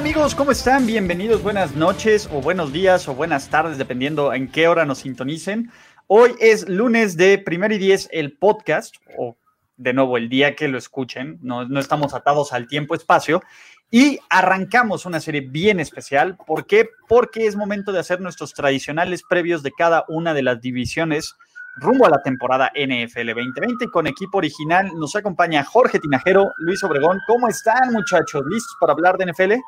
Amigos, ¿cómo están? Bienvenidos, buenas noches o buenos días o buenas tardes, dependiendo en qué hora nos sintonicen. Hoy es lunes de Primero y Diez, el podcast, o de nuevo el día que lo escuchen, no, no estamos atados al tiempo-espacio. Y arrancamos una serie bien especial. ¿Por qué? Porque es momento de hacer nuestros tradicionales previos de cada una de las divisiones rumbo a la temporada NFL 2020. Con equipo original nos acompaña Jorge Tinajero, Luis Obregón. ¿Cómo están, muchachos? ¿Listos para hablar de NFL?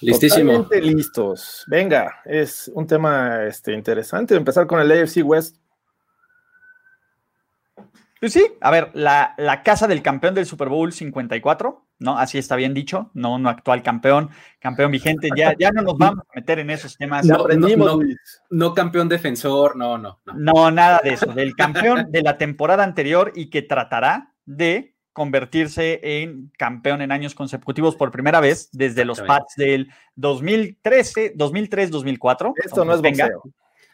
Listísimo. Totalmente listos. Venga, es un tema este, interesante. Empezar con el AFC West. Pues sí, a ver, la, la, casa del campeón del Super Bowl 54, ¿no? Así está bien dicho, no, no actual campeón, campeón vigente, ya, ya no nos vamos a meter en esos temas. No, no, no, campeón defensor, no, no, no. No, nada de eso, del campeón de la temporada anterior y que tratará de convertirse en campeón en años consecutivos por primera vez desde los Pats del 2013, 2003-2004. Esto no es boxeo.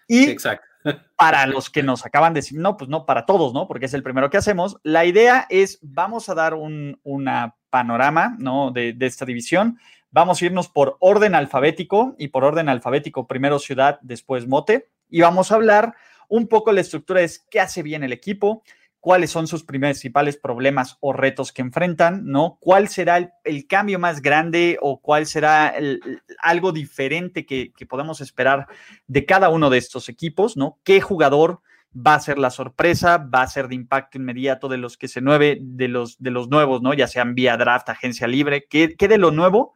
Y Exacto. para los que nos acaban de decir, no, pues no, para todos, ¿no? Porque es el primero que hacemos. La idea es, vamos a dar un una panorama, ¿no? De, de esta división. Vamos a irnos por orden alfabético y por orden alfabético, primero ciudad, después mote. Y vamos a hablar un poco la estructura es qué hace bien el equipo, cuáles son sus principales problemas o retos que enfrentan, ¿no? ¿Cuál será el, cambio más grande o cuál será algo diferente que, podemos esperar de cada uno de estos equipos, ¿no? ¿Qué jugador va a ser la sorpresa, va a ser de impacto inmediato de los que se nueve, de los, de los nuevos, ¿no? Ya sean vía draft, agencia libre, ¿qué, qué de lo nuevo?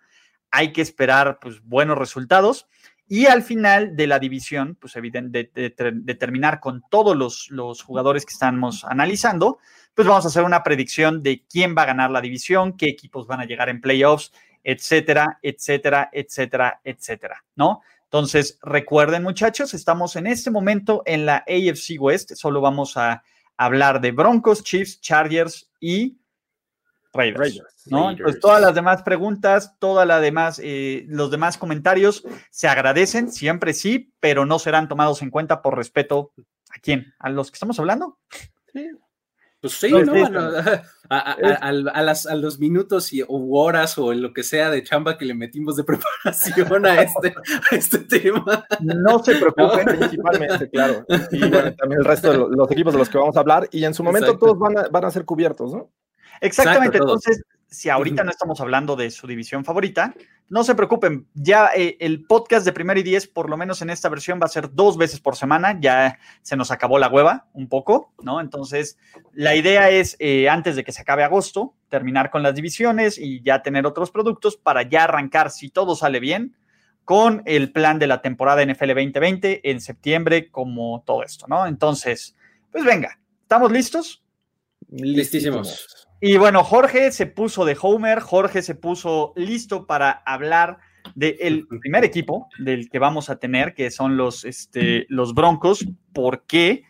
Hay que esperar, pues, buenos resultados. Y al final de la división, pues evidente, de, terminar con todos los, los, jugadores que estamos analizando, pues vamos a hacer una predicción de quién va a ganar la división, qué equipos van a llegar en playoffs, etcétera, etcétera, etcétera, etcétera, ¿no? Entonces, recuerden muchachos, estamos en este momento en la AFC West, solo vamos a hablar de Broncos, Chiefs, Chargers y Raiders, ¿no? Entonces, todas las demás preguntas, todas las demás, eh, los demás comentarios se agradecen, siempre sí, pero no serán tomados en cuenta por respeto a quién, a los que estamos hablando. Sí. Pues sí, ¿no? A, los minutos y, o horas o lo que sea de chamba que le metimos de preparación a este, este tema. No se preocupen, principalmente, claro. Y bueno, también el resto de los equipos de los que vamos a hablar, y en su momento todos van a, van a ser cubiertos, ¿no? Exactamente, entonces, si ahorita no estamos hablando de su división favorita, no se preocupen, ya eh, el podcast de Primero y Diez, por lo menos en esta versión, va a ser dos veces por semana, ya se nos acabó la hueva un poco, ¿no? Entonces, la idea es, eh, antes de que se acabe agosto, terminar con las divisiones y ya tener otros productos para ya arrancar, si todo sale bien, con el plan de la temporada NFL 2020 en septiembre, como todo esto, ¿no? Entonces, pues venga, ¿estamos listos? Listísimos. Y bueno, Jorge se puso de Homer, Jorge se puso listo para hablar del primer equipo del que vamos a tener, que son los, este, los Broncos. ¿Por qué?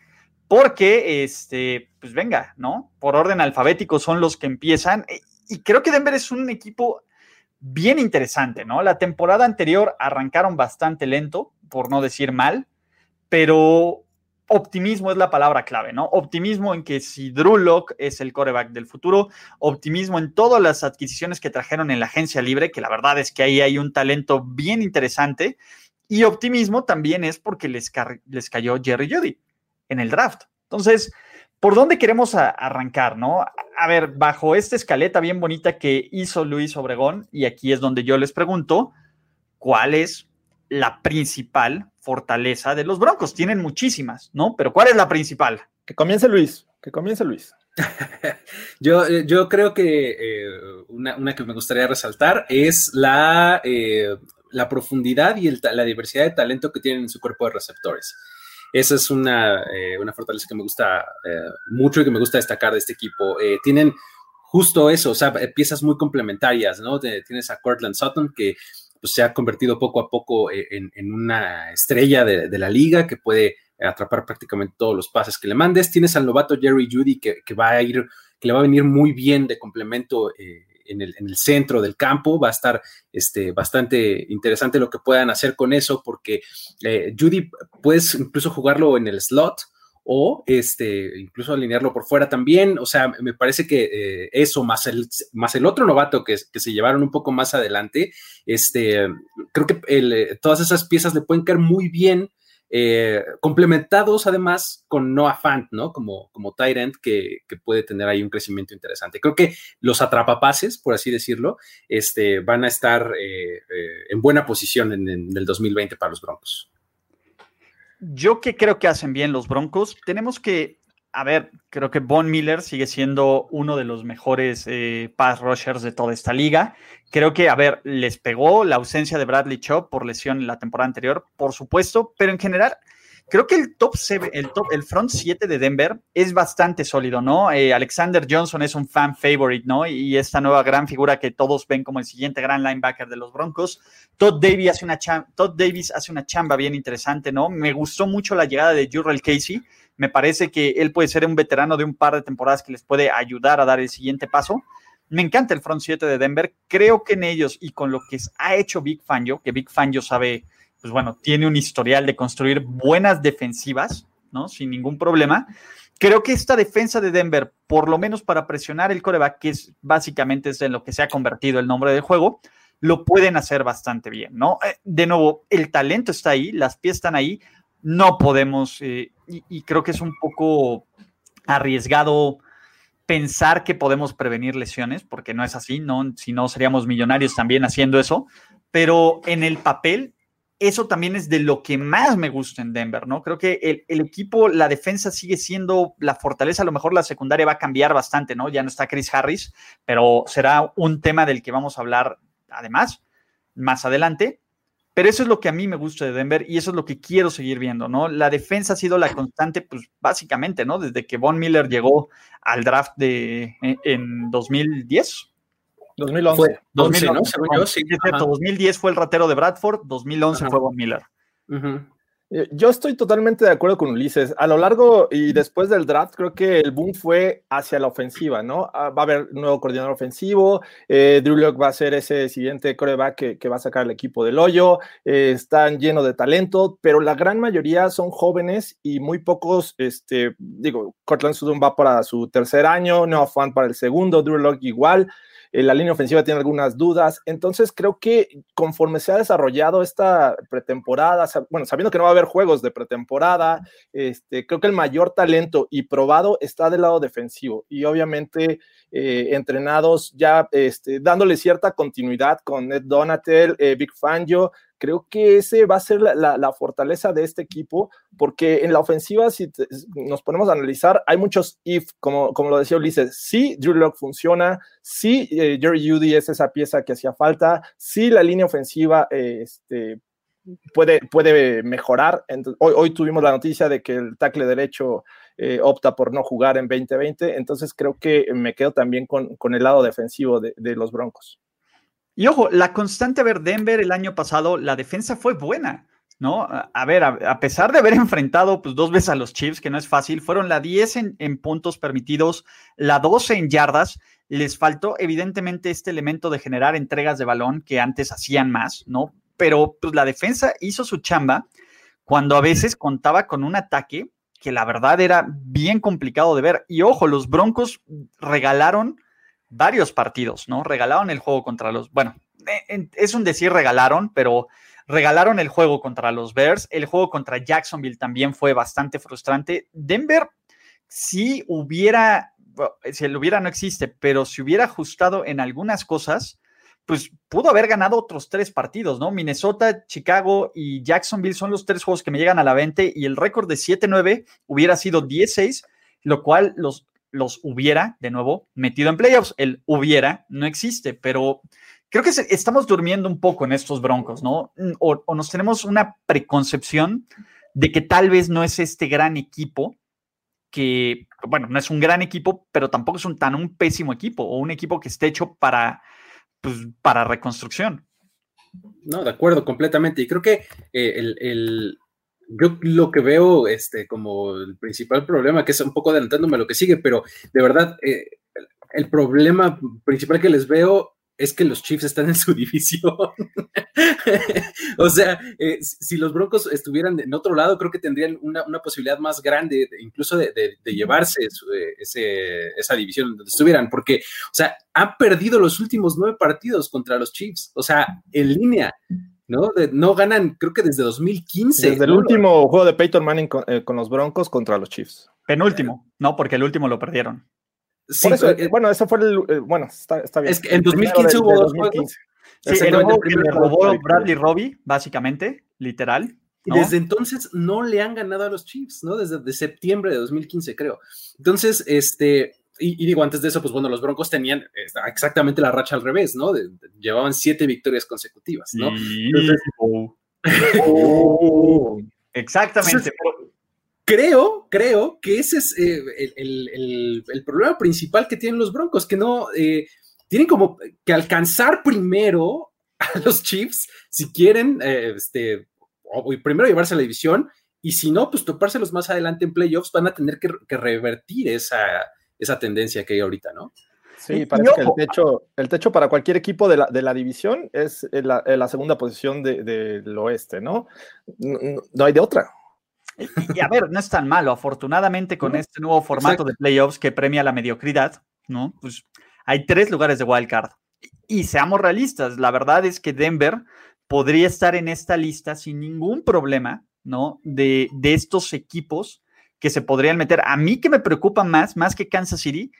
Porque, este, pues venga, ¿no? Por orden alfabético son los que empiezan. Y creo que Denver es un equipo bien interesante, ¿no? La temporada anterior arrancaron bastante lento, por no decir mal, pero optimismo es la palabra clave, ¿no? Optimismo en que si Drew Locke es el coreback del futuro, optimismo en todas las adquisiciones que trajeron en la agencia libre, que la verdad es que ahí hay un talento bien interesante, y optimismo también es porque les, les cayó Jerry Judy en el draft. Entonces, ¿por dónde queremos arrancar, no? A ver, bajo esta escaleta bien bonita que hizo Luis Obregón, y aquí es donde yo les pregunto, ¿cuál es la principal fortaleza de los Broncos. Tienen muchísimas, ¿no? Pero ¿cuál es la principal? Que comience Luis, que comience Luis. yo, eh, yo creo que eh, una, que me gustaría resaltar es la, eh, la profundidad y la diversidad de talento que tienen en su cuerpo de receptores. Esa es una, una fortaleza que me gusta mucho y que me gusta destacar de este equipo. tienen justo eso, o sea, piezas muy complementarias, ¿no? tienes a Cortland Sutton que pues, se ha convertido poco a poco eh, en, una estrella de, la liga que puede atrapar prácticamente todos los pases que le mandes. Tienes al novato Jerry Judy que, va a ir, que le va a venir muy bien de complemento eh, en, el, centro del campo. Va a estar este, bastante interesante lo que puedan hacer con eso, porque eh, Judy puedes incluso jugarlo en el slot o este, incluso alinearlo por fuera también. O sea, me parece que eh, eso, más el, más el otro novato que, que, se llevaron un poco más adelante, este, creo que eh, todas esas piezas le pueden caer muy bien. Eh, complementados además con Noah Fant, ¿no? Como, como Tyrant que, que, puede tener ahí un crecimiento interesante. Creo que los atrapapases, por así decirlo, este, van a estar en buena posición en, en el 2020 para los Broncos. Yo que creo que hacen bien los Broncos, tenemos que, a ver, creo que Von Miller sigue siendo uno de los mejores eh, pass rushers de toda esta liga. Creo que, a ver, les pegó la ausencia de Bradley Chop por lesión la temporada anterior, por supuesto, pero en general Creo que el top el top, el front 7 de Denver es bastante sólido, ¿no? Eh, Alexander Johnson es un fan favorite, ¿no? Y esta nueva gran figura que todos ven como el siguiente gran linebacker de los Broncos. Todd Davis hace una, Todd Davis hace una chamba bien interesante, ¿no? Me gustó mucho la llegada de Jurrell Casey. Me parece que él puede ser un veterano de un par de temporadas que les puede ayudar a dar el siguiente paso. Me encanta el front 7 de Denver. Creo que en ellos y con lo que ha hecho Big Fangio, que Big Fangio sabe pues bueno, tiene un historial de construir buenas defensivas, ¿no? Sin ningún problema. Creo que esta defensa de Denver, por lo menos para presionar el coreback, que es básicamente es en lo que se ha convertido el nombre del juego, lo pueden hacer bastante bien, ¿no? Eh, de nuevo, el talento está ahí, las piezas están ahí, no podemos, eh, y, creo que es un poco arriesgado pensar que podemos prevenir lesiones, porque no es así, ¿no? Si no, seríamos millonarios también haciendo eso, pero en el papel eso también es de lo que más me gusta en Denver, ¿no? Creo que el, equipo, la defensa sigue siendo la fortaleza, a lo mejor la secundaria va a cambiar bastante, ¿no? Ya no está Chris Harris, pero será un tema del que vamos a hablar además más adelante. Pero eso es lo que a mí me gusta de Denver y eso es lo que quiero seguir viendo, ¿no? La defensa ha sido la constante, pues básicamente, ¿no? Desde que Von Miller llegó al draft de, en 2010, 2011. Fue 2011, ¿no? Según yo, sí. 2010 fue el ratero de Bradford, 2011 fue Von Miller. Eh, yo estoy totalmente de acuerdo con Ulises. A lo largo y después del draft, creo que el boom fue hacia la ofensiva, ¿no? Ah, va a haber nuevo coordinador ofensivo. Eh, Drew Locke va a ser ese siguiente coreback que, va a sacar el equipo del hoyo. Eh, están llenos de talento, pero la gran mayoría son jóvenes y muy pocos, este, digo, Cortland Sutton va para su tercer año, Noah Fan para el segundo, Drew Locke igual. Eh, la línea ofensiva tiene algunas dudas. Entonces, creo que conforme se ha desarrollado esta pretemporada, bueno, sabiendo que no va a haber juegos de pretemporada, este, creo que el mayor talento y probado está del lado defensivo. Y obviamente, eh, entrenados ya este, dándole cierta continuidad con Ned Donatel, eh, Big Fangio, Creo que ese va a ser la, fortaleza de este equipo, porque en la ofensiva, si nos ponemos a analizar, hay muchos if, como, lo decía Ulises, sí, Drew Lock funciona, sí, eh, Jerry Judy es esa pieza que hacía falta, sí, la línea ofensiva este, puede, puede mejorar. hoy, tuvimos la noticia de que el tackle derecho eh, opta por no jugar en 2020, entonces creo que me quedo también con, el lado defensivo de, de los Broncos. Y ojo, la constante, a ver, Denver el año pasado, la defensa fue buena, ¿no? A, ver, a, pesar de haber enfrentado pues, dos veces a los Chiefs, que no es fácil, fueron la 10 en, puntos permitidos, la 12 en yardas. Les faltó evidentemente este elemento de generar entregas de balón que antes hacían más, ¿no? Pero pues la defensa hizo su chamba cuando a veces contaba con un ataque que la verdad era bien complicado de ver. Y ojo, los Broncos regalaron varios partidos, ¿no? Regalaron el juego contra los, bueno, es un decir regalaron, pero regalaron el juego contra los Bears. El juego contra Jacksonville también fue bastante frustrante. Denver, si hubiera, si el hubiera no existe, pero si hubiera ajustado en algunas cosas, pues pudo haber ganado otros tres partidos, ¿no? Minnesota, Chicago y Jacksonville son los tres juegos que me llegan a la 20 y el récord de 7-9 hubiera sido 10-6, lo cual los los hubiera, de nuevo, metido en playoffs. El hubiera no existe, pero creo que estamos durmiendo un poco en estos broncos, ¿no? Mm, o, nos tenemos una preconcepción de que tal vez no es este gran equipo que, bueno, no es un gran equipo, pero tampoco es un tan un pésimo equipo o un equipo que esté hecho para, pues, para reconstrucción. No, de acuerdo, completamente. Y creo que eh, el, yo lo que veo este, como el principal problema, que es un poco adelantándome a lo que sigue, pero de verdad, eh, el problema principal que les veo es que los Chiefs están en su división. o sea, eh, si los Broncos estuvieran en otro lado, creo que tendrían una, posibilidad más grande, incluso de, llevarse eh, esa división donde estuvieran, porque, o sea, han perdido los últimos nueve partidos contra los Chiefs, o sea, en línea. ¿No? no ganan, creo que desde 2015. Desde el último juego de Peyton Manning con, eh, con, los Broncos contra los Chiefs. Penúltimo, no, porque el último lo perdieron. Sí, eh, bueno, eso fue el. Eh, bueno, está, está, bien. Es que en 2015 hubo dos juegos. Sí, el juego que robó Bradley Robbie, básicamente, literal. Y desde entonces no le han ganado a los Chiefs, ¿no? Desde de septiembre de 2015, creo. Entonces, este. Y, digo, antes de eso, pues bueno, los Broncos tenían exactamente la racha al revés, ¿no? llevaban siete victorias consecutivas, ¿no? Entonces, oh. Exactamente creo, creo que ese es eh, el, problema principal que tienen los Broncos, que no eh, tienen como que alcanzar primero a los Chiefs si quieren, eh, este, primero llevarse a la división y si no, pues topárselos más adelante en playoffs, van a tener que, revertir esa, esa tendencia que hay ahorita, ¿no? Sí, parece que el techo, el techo para cualquier equipo de la, división es la, segunda posición del oeste, ¿no? ¿no? hay de otra. Y, a ver, no es tan malo. Afortunadamente, con este nuevo formato de playoffs que premia la mediocridad, ¿no? Pues hay tres lugares de wildcard. Y, y seamos realistas, la verdad es que Denver podría estar en esta lista sin ningún problema, ¿no? De, de estos equipos que se podrían meter. A mí que me preocupa más, más que Kansas City,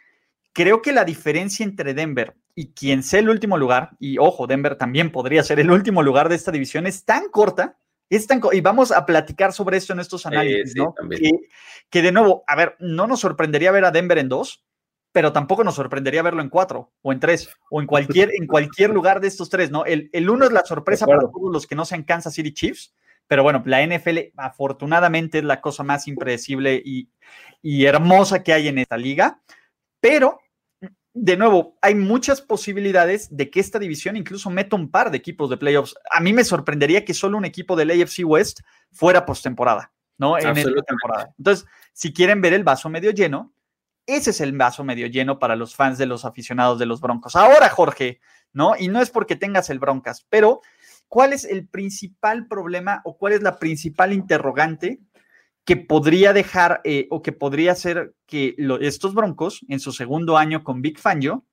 creo que la diferencia entre Denver y quien sea el último lugar, y ojo, Denver también podría ser el último lugar de esta división, es tan corta y vamos a platicar sobre esto en estos análisis, ¿no? Que, de nuevo, a ver, no nos sorprendería ver a Denver en dos, pero tampoco nos sorprendería verlo en cuatro o en tres o en cualquier, en cualquier lugar de estos tres, ¿no? El, el uno es la sorpresa para todos los que no sean Kansas City Chiefs, pero bueno, la NFL afortunadamente es la cosa más impredecible y, y hermosa que hay en esta liga, pero de nuevo, hay muchas posibilidades de que esta división incluso meta un par de equipos de playoffs. A mí me sorprendería que solo un equipo del AFC West fuera postemporada, ¿no? En esta temporada. Entonces, si quieren ver el vaso medio lleno, ese es el vaso medio lleno para los fans de los aficionados de los Broncos. Ahora, Jorge, ¿no? Y no es porque tengas el Broncas, pero ¿cuál es el principal problema o cuál es la principal interrogante que podría dejar eh, o que podría hacer que estos Broncos en su segundo año con Big Fangio,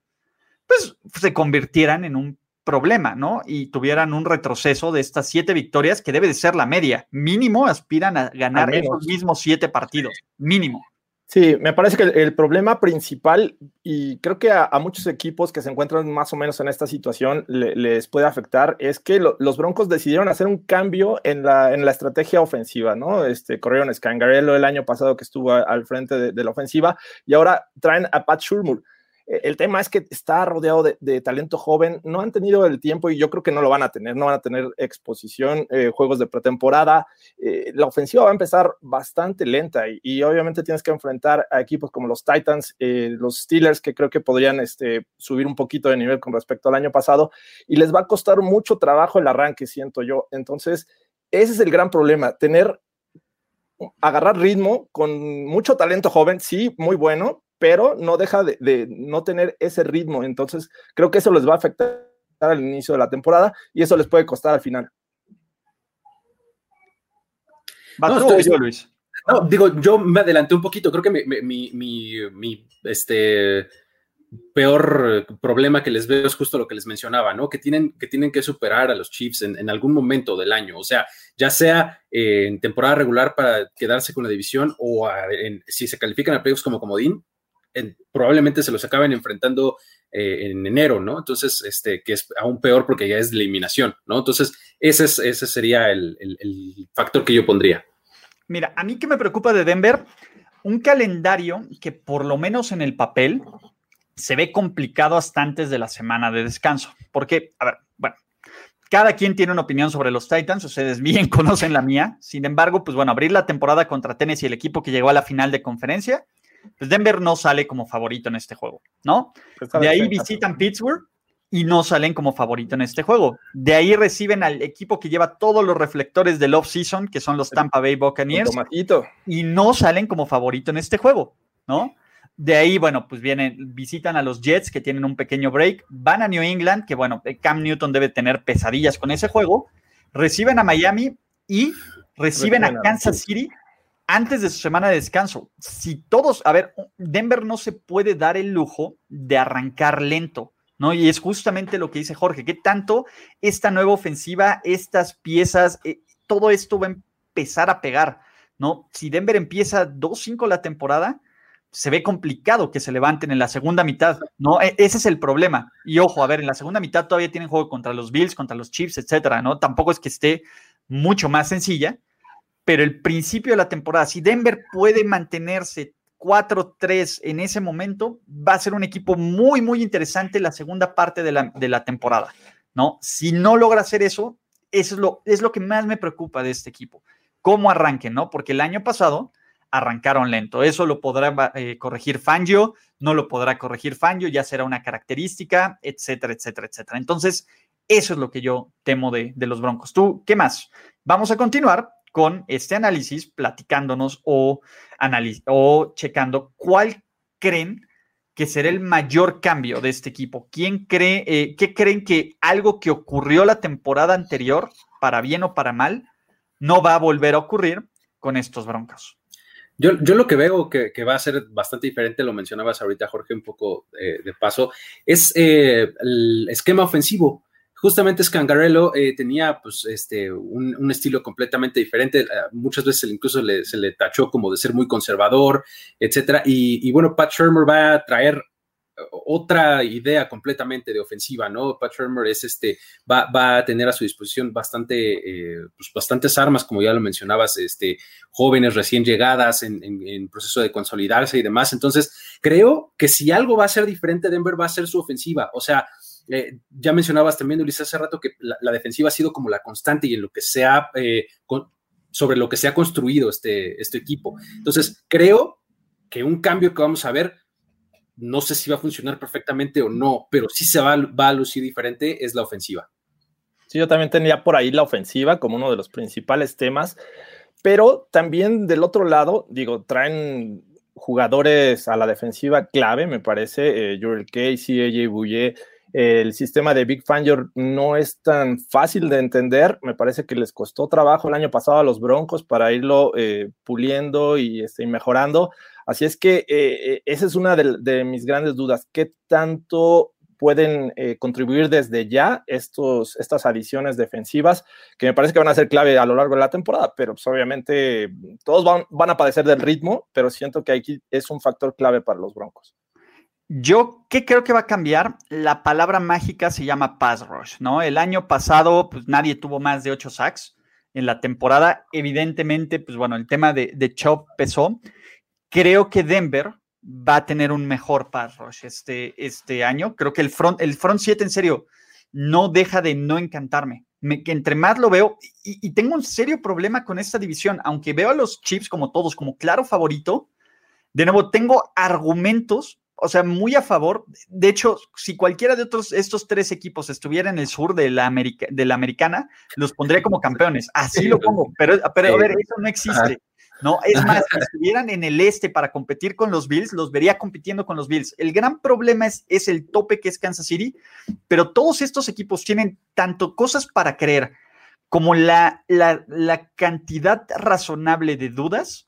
pues se convirtieran en un problema, ¿no? Y tuvieran un retroceso de estas siete victorias que debe de ser la media. Mínimo aspiran a ganar esos mismos siete partidos, mínimo. Sí, me parece que el, problema principal, y creo que a, muchos equipos que se encuentran más o menos en esta situación les puede afectar, es que los Broncos decidieron hacer un cambio en la, en la estrategia ofensiva, ¿no? Este, corrieron Scangarello el año pasado que estuvo al frente de, de la ofensiva y ahora traen a Pat Shurmur el tema es que está rodeado de, talento joven, no han tenido el tiempo y yo creo que no lo van a tener, no van a tener exposición, eh, juegos de pretemporada, eh, la ofensiva va a empezar bastante lenta y, obviamente tienes que enfrentar a equipos como los Titans, los Steelers, que creo que podrían este, subir un poquito de nivel con respecto al año pasado y les va a costar mucho trabajo el arranque, siento yo. Entonces, ese es el gran problema, tener agarrar ritmo con mucho talento joven, sí, muy bueno, pero no deja de, no tener ese ritmo. Entonces, creo que eso les va a afectar al inicio de la temporada y eso les puede costar al final. no, Luis. No, digo, yo me adelanté un poquito. Creo que mi, este, peor problema que les veo es justo lo que les mencionaba, ¿no? Que tienen que, tienen que superar a los Chiefs en, algún momento del año. O sea, ya sea en temporada regular para quedarse con la división o si se califican a playoffs como comodín, probablemente se los acaben enfrentando eh, en enero, ¿no? Entonces, este, que es aún peor porque ya es eliminación, ¿no? Entonces, ese, es, ese sería el, factor que yo pondría. Mira, a mí que me preocupa de Denver, un calendario que por lo menos en el papel se ve complicado hasta antes de la semana de descanso. Porque, a ver, bueno, cada quien tiene una opinión sobre los Titans, ustedes bien conocen la mía. Sin embargo, pues bueno, abrir la temporada contra Tennessee, el equipo que llegó a la final de conferencia, pues Denver no sale como favorito en este juego, ¿no? Pues de ahí visitan Pittsburgh y no salen como favorito en este juego. De ahí reciben al equipo que lleva todos los reflectores del off-season, que son los Tampa Bay Buccaneers, y no salen como favorito en este juego, ¿no? De ahí, bueno, pues vienen, visitan a los Jets que tienen un pequeño break, van a New England, que bueno, Cam Newton debe tener pesadillas con ese juego, reciben a Miami y reciben a Kansas City antes de su semana de descanso. Si todos, a ver, Denver no se puede dar el lujo de arrancar lento, ¿no? Y es justamente lo que dice Jorge, que tanto esta nueva ofensiva, estas piezas, eh, todo esto va a empezar a pegar, ¿no? Si Denver empieza 2-5 la temporada, se ve complicado que se levanten en la segunda mitad, ¿no? E, ese es el problema. Y ojo, a ver, en la segunda mitad todavía tienen juego contra los Bills, contra los Chiefs, etcétera, ¿no? Tampoco es que esté mucho más sencilla, pero el principio de la temporada, si Denver puede mantenerse 4-3 en ese momento, va a ser un equipo muy, muy interesante la segunda parte de la, de la temporada, ¿no? Si no logra hacer eso, eso es lo, es lo que más me preocupa de este equipo. ¿Cómo arranquen, no? Porque el año pasado arrancaron lento. Eso lo podrá eh, corregir Fangio, no lo podrá corregir Fangio, ya será una característica, etcétera, etcétera, etcétera. Entonces, eso es lo que yo temo de, los Broncos. ¿Tú qué más? Vamos a continuar con este análisis, platicándonos o, o checando cuál creen que será el mayor cambio de este equipo. ¿Quién cree, eh, qué creen que algo que ocurrió la temporada anterior, para bien o para mal, no va a volver a ocurrir con estos Broncos? Yo, lo que veo que, va a ser bastante diferente, lo mencionabas ahorita, Jorge, un poco eh, de paso, es eh, el esquema ofensivo. Justamente Scangarello eh, tenía pues, este, un, estilo completamente diferente. muchas veces incluso se le tachó como de ser muy conservador, etcétera. Y, bueno, Pat Shermer va a traer otra idea completamente de ofensiva, ¿no? Pat Shermer es este, va, a tener a su disposición bastante, eh, pues bastantes armas, como ya lo mencionabas, este, jóvenes recién llegadas en, proceso de consolidarse y demás. Entonces, creo que si algo va a ser diferente, Denver va a ser su ofensiva. O sea, eh, ya mencionabas también, Ulises, hace rato que la, defensiva ha sido como la constante y en lo que se ha, eh, sobre lo que se ha construido este, este equipo. Entonces, creo que un cambio que vamos a ver no sé si va a funcionar perfectamente o no, pero sí se va, a lucir diferente, es la ofensiva. Sí, yo también tenía por ahí la ofensiva como uno de los principales temas, pero también del otro lado, digo, traen jugadores a la defensiva clave, me parece, eh, Jurel Casey, AJ Bouye, el sistema de Big Fangio no es tan fácil de entender. Me parece que les costó trabajo el año pasado a los Broncos para irlo eh, puliendo y este, mejorando. Así es que eh, eh, esa es una de, mis grandes dudas. ¿Qué tanto pueden contribuir desde ya estos, estas adiciones defensivas que me parece que van a ser clave a lo largo de la temporada? Pero pues, obviamente todos van, van a padecer del ritmo, pero siento que aquí es un factor clave para los Broncos. Yo, ¿qué creo que va a cambiar? La palabra mágica se llama pass rush, ¿no? El año pasado, pues nadie tuvo más de ocho sacks en la temporada. Evidentemente, pues bueno, el tema de, de Chop pesó. Creo que Denver va a tener un mejor pass rush este, este año. Creo que el front, el front 7, en serio, no deja de no encantarme. Me, que entre más lo veo, y, tengo un serio problema con esta división, aunque veo a los Chips como todos, como claro favorito, de nuevo, tengo argumentos, o sea, muy a favor. De hecho, si cualquiera de otros, estos tres equipos estuviera en el sur de la, de la americana, los pondría como campeones. Así lo pongo, pero, pero a ver, eso no existe. ¿no? Es más, si estuvieran en el este para competir con los Bills, los vería compitiendo con los Bills. El gran problema es, es el tope que es Kansas City, pero todos estos equipos tienen tanto cosas para creer como la, la, cantidad razonable de dudas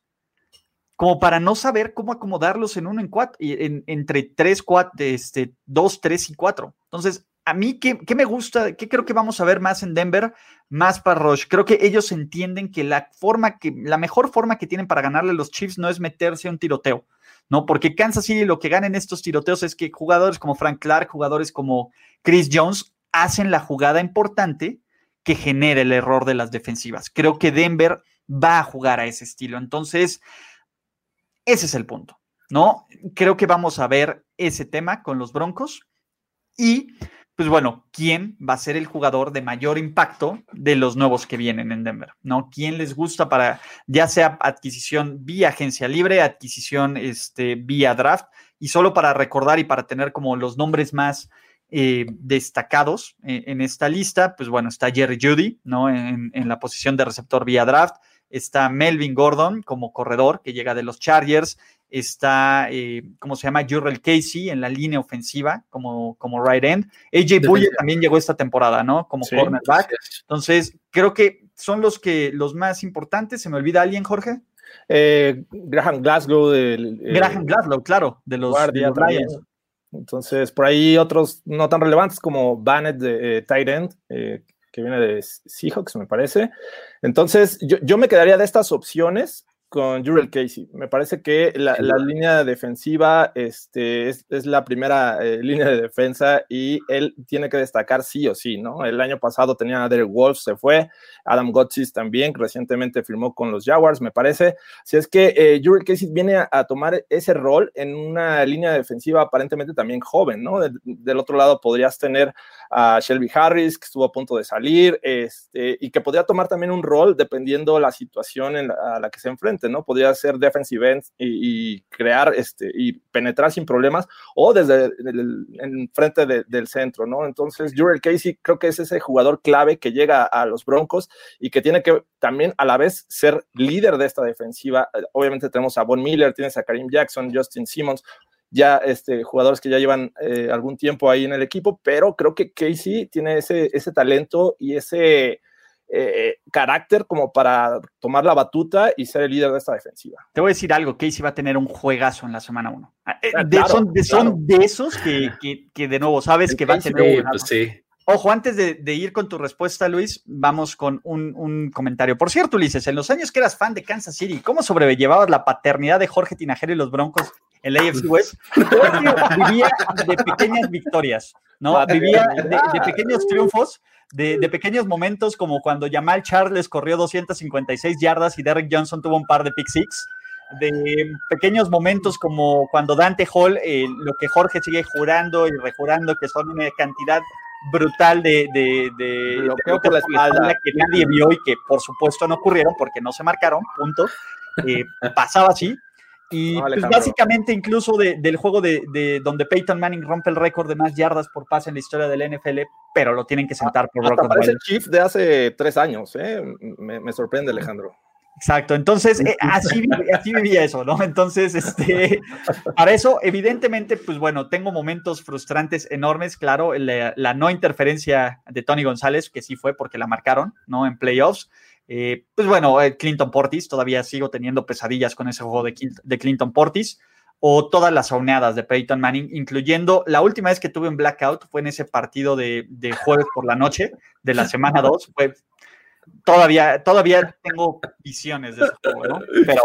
como para no saber cómo acomodarlos en uno en cuatro, en, entre tres, cuatro, este, dos, tres y cuatro. Entonces, a mí, ¿qué, me gusta? ¿Qué creo que vamos a ver más en Denver? Más para Rush. Creo que ellos entienden que la forma que, la mejor forma que tienen para ganarle a los Chiefs no es meterse a un tiroteo, ¿no? Porque Kansas City lo que ganan estos tiroteos es que jugadores como Frank Clark, jugadores como Chris Jones, hacen la jugada importante que genera el error de las defensivas. Creo que Denver va a jugar a ese estilo. Entonces, ese es el punto, ¿no? Creo que vamos a ver ese tema con los Broncos y pues bueno, ¿quién va a ser el jugador de mayor impacto de los nuevos que vienen en Denver? ¿No? ¿Quién les gusta para, ya sea adquisición vía agencia libre, adquisición este, vía draft? Y solo para recordar y para tener como los nombres más eh, destacados eh, en esta lista, pues bueno, está Jerry Judy, ¿no? En, en la posición de receptor vía draft. Está Melvin Gordon como corredor que llega de los Chargers está, eh, ¿cómo se llama? Jurrell Casey en la línea ofensiva como, como right end. AJ Bouye también llegó esta temporada, ¿no? Como cornerback. Entonces, creo que son los que los más importantes. ¿Se me olvida alguien, Jorge? Eh, Graham Glasgow. Del, eh, Graham Glasgow, claro, de los, Lions. Entonces, por ahí otros no tan relevantes como Bannett de Tight End, que viene de Seahawks, me parece. Entonces, yo, yo, me quedaría de estas opciones con Jurel Casey. Me parece que la, línea defensiva este, es, la primera eh, línea de defensa y él tiene que destacar sí o sí, ¿no? El año pasado tenía a Derek Wolf, se fue, Adam Gotsis también, recientemente firmó con los Jaguars, me parece. Si es que eh, Jurel Casey viene a, tomar ese rol en una línea defensiva aparentemente también joven, ¿no? del otro lado podrías tener a Shelby Harris, que estuvo a punto de salir, este, y que podría tomar también un rol dependiendo la situación en a la que se enfrente, ¿no? Podría ser defensive end y, crear este, y penetrar sin problemas, o desde el, en frente del centro, ¿no? Entonces, Jurel Casey creo que es ese jugador clave que llega a los Broncos y que tiene que también a la vez ser líder de esta defensiva. Obviamente tenemos a Von Miller, tienes a Karim Jackson, Justin Simmons, ya este, jugadores que ya llevan eh, algún tiempo ahí en el equipo, pero creo que Casey tiene ese, ese talento y ese eh, carácter como para tomar la batuta y ser el líder de esta defensiva. Te voy a decir algo, Casey va a tener un juegazo en la semana 1. Ah, eh, ah, son, de, son de esos que, que, de nuevo sabes que va a tener... Pues sí. Ojo, antes de, ir con tu respuesta, Luis, vamos con un, comentario. Por cierto, Ulises, en los años que eras fan de Kansas City, ¿cómo sobrellevabas la paternidad de Jorge Tinajero y los Broncos en la AFC West? vivía de pequeñas victorias, ¿no? Vivía de, pequeños triunfos, de, pequeños momentos como cuando Jamal Charles corrió 256 yardas y Derek Johnson tuvo un par de pick six de pequeños momentos como cuando Dante Hall, eh, lo que Jorge sigue jurando y rejurando, que son una cantidad brutal de, de, de, por la espalda que nadie vio y que por supuesto no ocurrieron porque no se marcaron, punto. Eh, pasaba así. Y pues, básicamente incluso del juego de, donde Peyton Manning rompe el récord de más yardas por pase en la historia del NFL, pero lo tienen que sentar por Hasta parece el Chief de hace tres años, ¿eh? me, me sorprende Alejandro. Exacto, entonces eh, así, así, vivía eso, ¿no? Entonces, este, para eso, evidentemente, pues bueno, tengo momentos frustrantes enormes, claro, la, no interferencia de Tony González, que sí fue porque la marcaron, ¿no? En playoffs. Eh, pues bueno, eh, Clinton Portis, todavía sigo teniendo pesadillas con ese juego de, de Clinton Portis, o todas las auneadas de Peyton Manning, incluyendo la última vez que tuve un blackout fue en ese partido de, de jueves por la noche de la semana 2, fue todavía, todavía tengo visiones de esto, ¿no? Pero,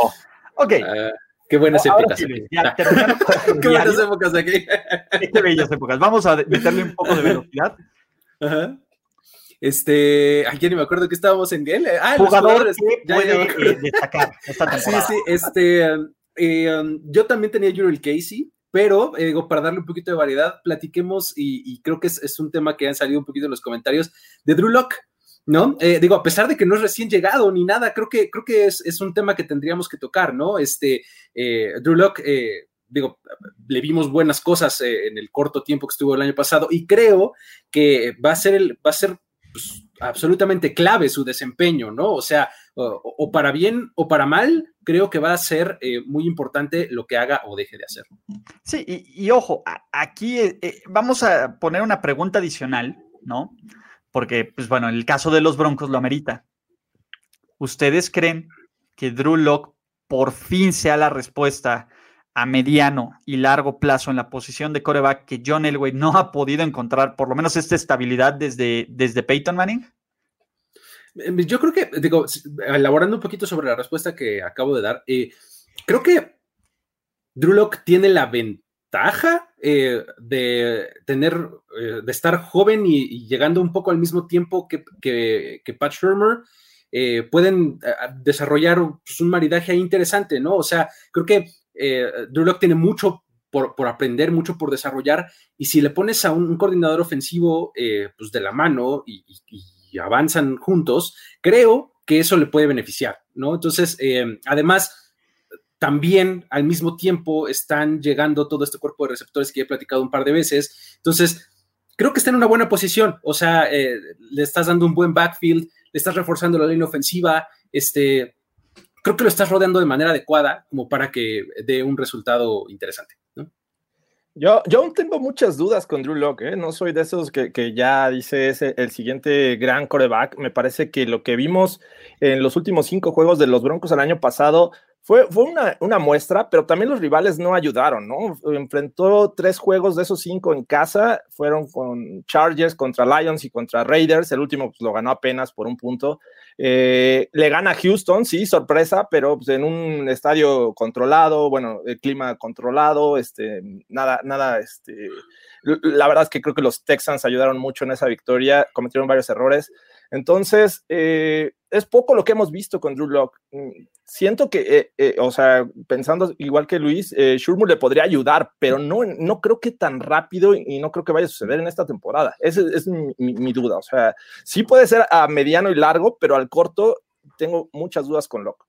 ok. Ah, qué buenas épocas. qué buenas épocas aquí. qué bellas épocas. Vamos a meterle un poco de velocidad. Ajá. Este, ay, ya ni me acuerdo que estábamos en él. Ah, Jugador que puede eh, destacar esta Sí, sí, este, eh, um, yo también tenía Jurel Casey, pero eh, digo, para darle un poquito de variedad, platiquemos y, y creo que es, es, un tema que han salido un poquito en los comentarios de Drew Locke. ¿no? Digo, a pesar de que no es recién llegado ni nada, creo que, creo que es, un tema que tendríamos que tocar, ¿no? Este, Drew Locke, digo, le vimos buenas cosas en el corto tiempo que estuvo el año pasado y creo que va a ser, el, va a ser pues, absolutamente clave su desempeño, ¿no? O sea, o, para bien o para mal, creo que va a ser muy importante lo que haga o deje de hacer. Sí, y, ojo, aquí vamos a poner una pregunta adicional, ¿no? porque, pues bueno, el caso de los Broncos lo amerita. ¿Ustedes creen que Drew Locke por fin sea la respuesta a mediano y largo plazo en la posición de coreback que John Elway no ha podido encontrar, por lo menos esta estabilidad desde, desde Peyton Manning? Em, yo creo que, digo, elaborando un poquito sobre la respuesta que acabo de dar, eh, creo que Drew Locke tiene la ventaja eh, de tener, eh, de estar joven y, llegando un poco al mismo tiempo que, que, Pat Shermer, pueden desarrollar pues, un maridaje interesante, ¿no? O sea, creo que Drew Locke tiene mucho por, aprender, mucho por desarrollar. Y si le pones a un, coordinador ofensivo eh, pues de la mano y, avanzan juntos, creo que eso le puede beneficiar, ¿no? Entonces, eh, además, también al mismo tiempo están llegando todo este cuerpo de receptores que he platicado un par de veces. Entonces, creo que está en una buena posición. O sea, eh, le estás dando un buen backfield, le estás reforzando la línea ofensiva, este, creo que lo estás rodeando de manera adecuada como para que dé un resultado interesante. Yo, yo aún tengo muchas dudas con Drew Locke, ¿eh? no soy de esos que, que ya dice ese el siguiente gran coreback. Me parece que lo que vimos en los últimos cinco juegos de los Broncos el año pasado fue, fue una, una, muestra, pero también los rivales no ayudaron, ¿no? Enfrentó tres juegos de esos cinco en casa, fueron con Chargers contra Lions y contra Raiders, el último pues, lo ganó apenas por un punto. Eh, le gana Houston, sí, sorpresa, pero pues, en un estadio controlado, bueno, el clima controlado, este, nada, nada, este, la verdad es que creo que los Texans ayudaron mucho en esa victoria, cometieron varios errores. Entonces, eh, es poco lo que hemos visto con Drew Locke. Mm, siento que, eh, eh, o sea, pensando igual que Luis, eh, le podría ayudar, pero no, no creo que tan rápido y no creo que vaya a suceder en esta temporada. Esa es, mi, duda. O sea, sí puede ser a mediano y largo, pero al corto tengo muchas dudas con Locke.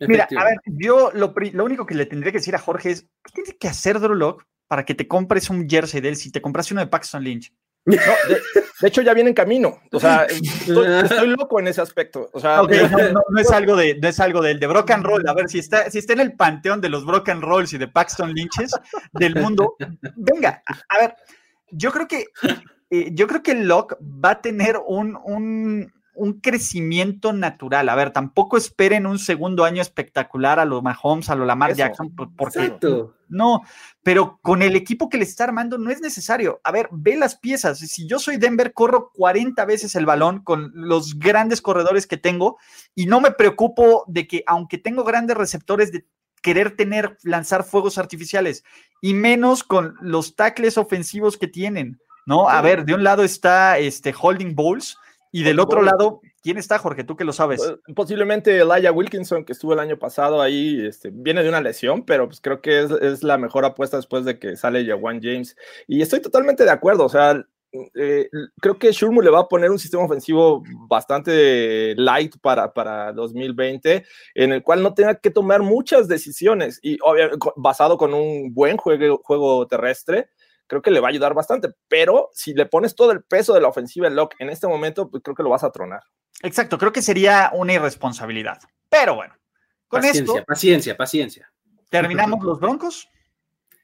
Mira, a ver, yo lo, único que le tendría que decir a Jorge es, ¿qué tiene que hacer Drew Locke para que te compres un jersey de él si te compras uno de Paxton Lynch? No, de, hecho, ya viene en camino. O sea, estoy, loco en ese aspecto. O sea, no, es algo de, no es algo del de Brock and Roll. A ver, si está, si está en el panteón de los Brock and Rolls y de Paxton Lynches del mundo, venga, a ver, yo creo que eh, yo creo que Locke va a tener un, un, un crecimiento natural. A ver, tampoco esperen un segundo año espectacular a lo Mahomes, a lo Lamar Jackson, porque no, pero con el equipo que le está armando no es necesario. A ver, ve las piezas. Si yo soy Denver, corro 40 veces el balón con los grandes corredores que tengo y no me preocupo de que, aunque tengo grandes receptores, de querer tener, lanzar fuegos artificiales y menos con los tackles ofensivos que tienen. ¿No? A ver, de un lado está este Holding Bowls, y del otro lado, ¿quién está, Jorge? Tú que lo sabes. Pues, posiblemente Elijah Wilkinson, que estuvo el año pasado ahí, este, viene de una lesión, pero pues creo que es, la mejor apuesta después de que sale Jawan James. Y estoy totalmente de acuerdo, o sea, eh, creo que Shurmu le va a poner un sistema ofensivo bastante light para, para 2020, en el cual no tenga que tomar muchas decisiones y obviamente basado con un buen juego, juego terrestre creo que le va a ayudar bastante. Pero si le pones todo el peso de la ofensiva en Locke en este momento, pues creo que lo vas a tronar. Exacto, creo que sería una irresponsabilidad. Pero bueno, con paciencia, esto. Paciencia, paciencia. Terminamos los broncos.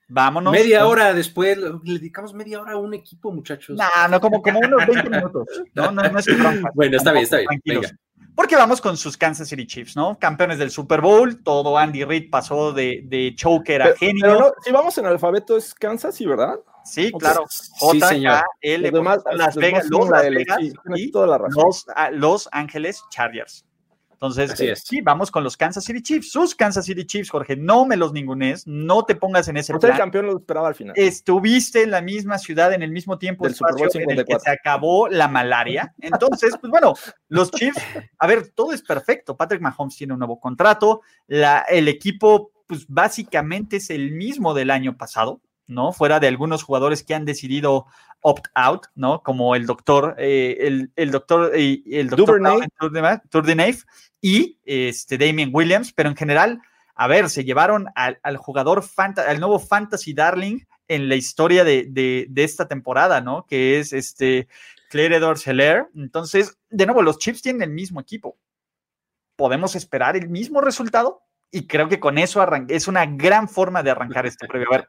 Vámonos. Media hora después, le dedicamos media hora a un equipo, muchachos. No, no, como, como unos 20 minutos. No, no, no es que Bueno, está bien, está bien. Venga. Porque vamos con sus Kansas City Chiefs, ¿no? Campeones del Super Bowl, todo Andy Reid pasó de, de choker a genio. Pero no, si vamos en alfabeto es Kansas, ¿sí, verdad? Sí, claro. J, sí, K, L, Las Vegas, los Las Vegas y los, los Ángeles Chargers. Entonces, sí, vamos con los Kansas City Chiefs. Sus Kansas City Chiefs, Jorge, no me los ningunes, no te pongas en ese plan. el campeón lo esperaba al final. Estuviste en la misma ciudad, en el mismo tiempo, Del espacio en el que se acabó la malaria. Entonces, pues bueno, los Chiefs, a ver, todo es perfecto. Patrick Mahomes tiene un nuevo contrato, la, el equipo, pues básicamente es el mismo del año pasado. ¿No? Fuera de algunos jugadores que han decidido opt-out, ¿no? Como el doctor, eh, el, el, doctor, eh, el doctor y este Damien Williams, pero en general, a ver, se llevaron al, jugador, al nuevo fantasy darling en la historia de, esta temporada, ¿no? Que es este Claire Dorseler. Entonces, de nuevo, los Chips tienen el mismo equipo. ¿Podemos esperar el mismo resultado? Y creo que con eso es una gran forma de arrancar este previo. A ver,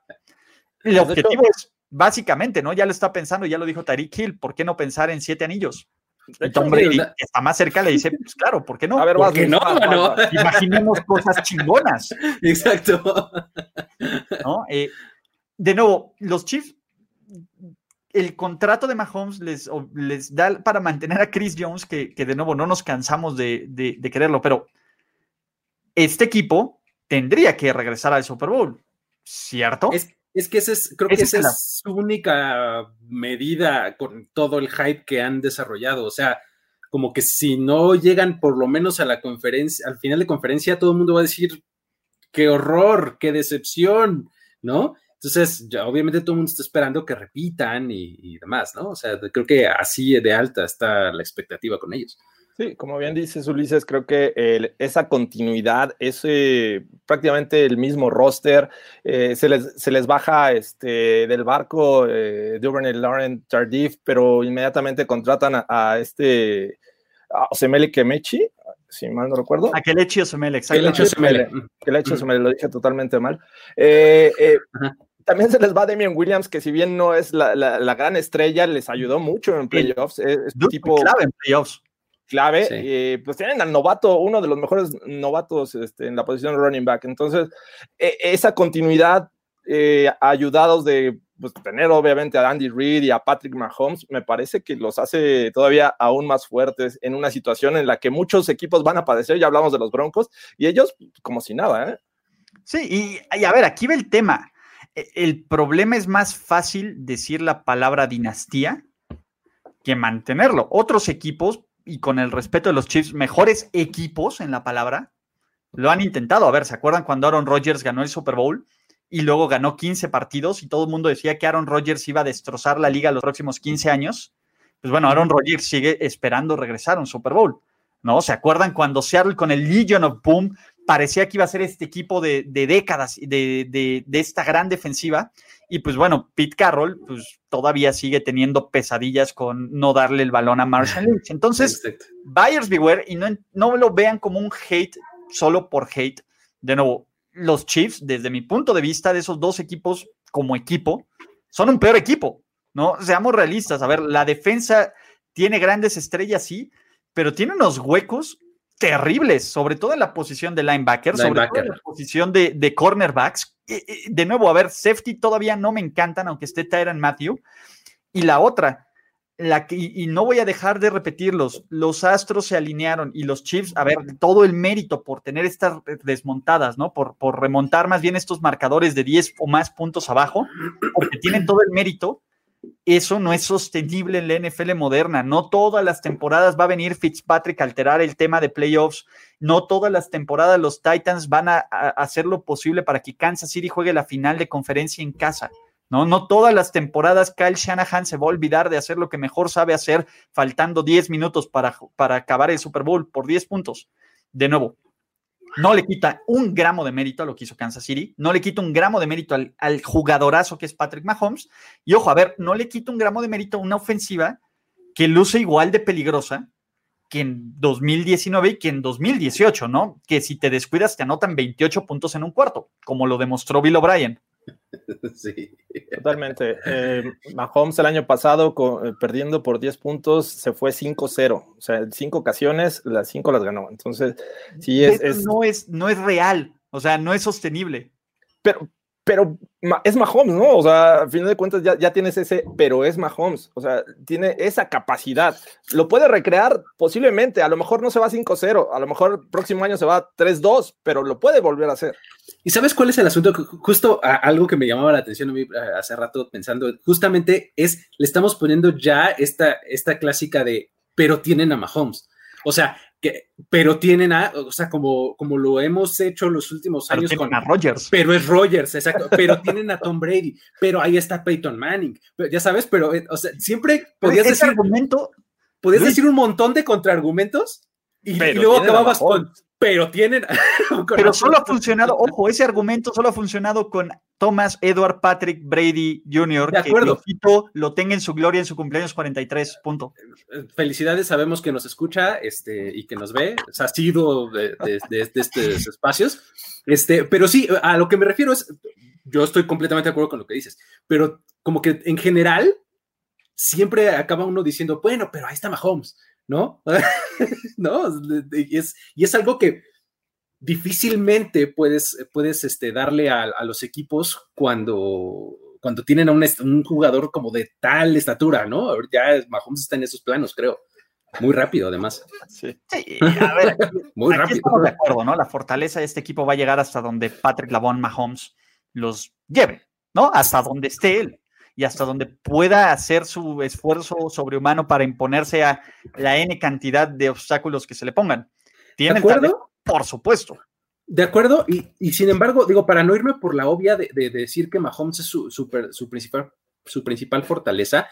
el objetivo es básicamente, ¿no? Ya lo está pensando, ya lo dijo Tariq Hill, ¿por qué no pensar en siete anillos? Brady, que está más cerca, le dice, pues claro, ¿por qué no? A ver, ¿Por qué no, Imaginemos cosas chingonas. Exacto. ¿No? Eh, de nuevo, los Chiefs, el contrato de Mahomes les, les da para mantener a Chris Jones, que, de nuevo no nos cansamos de, de quererlo, pero este equipo tendría que regresar al Super Bowl, ¿cierto? Es, es que ese es, creo que esa es su única medida con todo el hype que han desarrollado. O sea, como que si no llegan por lo menos a la conferencia, al final de conferencia, todo el mundo va a decir, qué horror, qué decepción, ¿no? Entonces, ya, obviamente todo el mundo está esperando que repitan y, demás, ¿no? O sea, creo que así de alta está la expectativa con ellos. Sí, como bien dices Ulises, creo que esa continuidad, ese prácticamente el mismo roster, eh, se, les, se, les, baja este, del barco eh, Duvernay Laurent Tardif, pero inmediatamente contratan a, este a Osemele Kemechi, si mal no recuerdo. A Kelechi Osemele, exactamente. Kelechi Osemele, lo dije totalmente mal. Eh, eh también se les va a Damian Williams, que si bien no es la, la, gran estrella, les ayudó mucho en playoffs. Es, tipo clave en playoffs. Clave. Eh, pues tienen al novato, uno de los mejores novatos este, en la posición de running back. Entonces, e, esa continuidad, eh, ayudados de pues, tener obviamente a Andy Reid y a Patrick Mahomes, me parece que los hace todavía aún más fuertes en una situación en la que muchos equipos van a padecer. Ya hablamos de los Broncos y ellos, como si nada, ¿eh? Sí, y a ver, aquí ve el tema e, el problema es más fácil decir la palabra dinastía que mantenerlo. Otros equipos, y con el respeto de los Chiefs, mejores equipos en la palabra, lo han intentado. A ver, ¿se acuerdan cuando Aaron Rodgers ganó el Super Bowl y luego ganó 15 partidos y todo el mundo decía que Aaron Rodgers iba a destrozar la liga los próximos 15 años? Pues bueno, Aaron Rodgers sigue esperando regresar a un Super Bowl. ¿No? ¿Se acuerdan cuando Seattle con el Legion of Boom parecía que iba a ser este equipo de, décadas de, esta gran defensiva. Y pues bueno, Pete Carroll pues todavía sigue teniendo pesadillas con no darle el balón a Marshall Lynch. Entonces, buyers beware y no, no lo vean como un hate solo por hate. De nuevo, los Chiefs, desde mi punto de vista, de esos dos equipos como equipo, son un peor equipo, ¿no? Seamos realistas. A ver, la defensa tiene grandes estrellas, sí, pero tiene unos huecos terribles, sobre todo en la posición de linebacker, sobre todo en la posición de, cornerbacks. De nuevo, a ver, safety todavía no me encantan, aunque esté Tyron Matthew. Y la otra, la que, y no voy a dejar de repetirlos, los Astros se alinearon y los Chiefs, a ver, todo el mérito por tener estas desmontadas, ¿no? Por, por remontar más bien estos marcadores de 10 o más puntos abajo, porque tienen todo el mérito, eso no es sostenible en la NFL moderna. No todas las temporadas va a venir Fitzpatrick a alterar el tema de playoffs. No todas las temporadas los Titans van a, hacer lo posible para que Kansas City juegue la final de conferencia en casa. No, no todas las temporadas Kyle Shanahan se va a olvidar de hacer lo que mejor sabe hacer, faltando 10 minutos para, para acabar el Super Bowl por 10 puntos. De nuevo, no le quita un gramo de mérito a lo que hizo Kansas City, no le quita un gramo de mérito al, jugadorazo que es Patrick Mahomes. Y ojo, a ver, no le quita un gramo de mérito a una ofensiva que luce igual de peligrosa que en 2019 y que en 2018, ¿no? Que si te descuidas te anotan 28 puntos en un cuarto, como lo demostró Bill O'Brien. Sí. Totalmente. Eh, Mahomes el año pasado, eh, perdiendo por 10 puntos, se fue 5-0. O sea, en 5 ocasiones, las 5 las ganó. Entonces, sí es, No, es, no es real. O sea, no es sostenible. Pero, pero es Mahomes, ¿no? O sea, a final de cuentas ya, ya, tienes ese, pero es Mahomes. O sea, tiene esa capacidad. Lo puede recrear posiblemente. A lo mejor no se va 5-0, a lo mejor el próximo año se va 3-2, pero lo puede volver a hacer. ¿Y sabes cuál es el asunto? Justo algo que me llamaba la atención a mí hace rato pensando, justamente es, le estamos poniendo ya esta, esta clásica de, pero tienen a Mahomes. O sea, que, pero tienen a, o sea, como, como lo hemos hecho los últimos años con a Rogers. Pero es Rogers, exacto. Pero tienen a Tom Brady, pero ahí está Peyton Manning. ya sabes, pero, eh, o sea, siempre podías decir. argumento. Podías decir un montón de contraargumentos y, y luego acababas con. Pero tienen. pero solo ha funcionado, ojo, ese argumento solo ha funcionado con Thomas Edward Patrick Brady Jr. De acuerdo. Que lo tenga en su gloria en su cumpleaños 43. Punto. Felicidades, sabemos que nos escucha este, y que nos ve. ha sido de, estos espacios. Este, pero sí, a lo que me refiero es. Yo estoy completamente de acuerdo con lo que dices, pero como que en general siempre acaba uno diciendo, bueno, pero ahí está Mahomes ¿no? ¿No? Y es, y es algo que difícilmente puedes, puedes este, darle a, los equipos cuando, cuando tienen a un, jugador como de tal estatura, ¿no? Ya Mahomes está en esos planos, creo. Muy rápido, además. Sí. a ver, muy rápido. Estamos de acuerdo, ¿no? La fortaleza de este equipo va a llegar hasta donde Patrick Lavon Mahomes los lleve, ¿no? Hasta donde esté él y hasta donde pueda hacer su esfuerzo sobrehumano para imponerse a la N cantidad de obstáculos que se le pongan. ¿Tiene acuerdo? Por supuesto. De acuerdo, y, sin embargo, digo, para no irme por la obvia de, decir que Mahomes es su, su, principal, su principal fortaleza,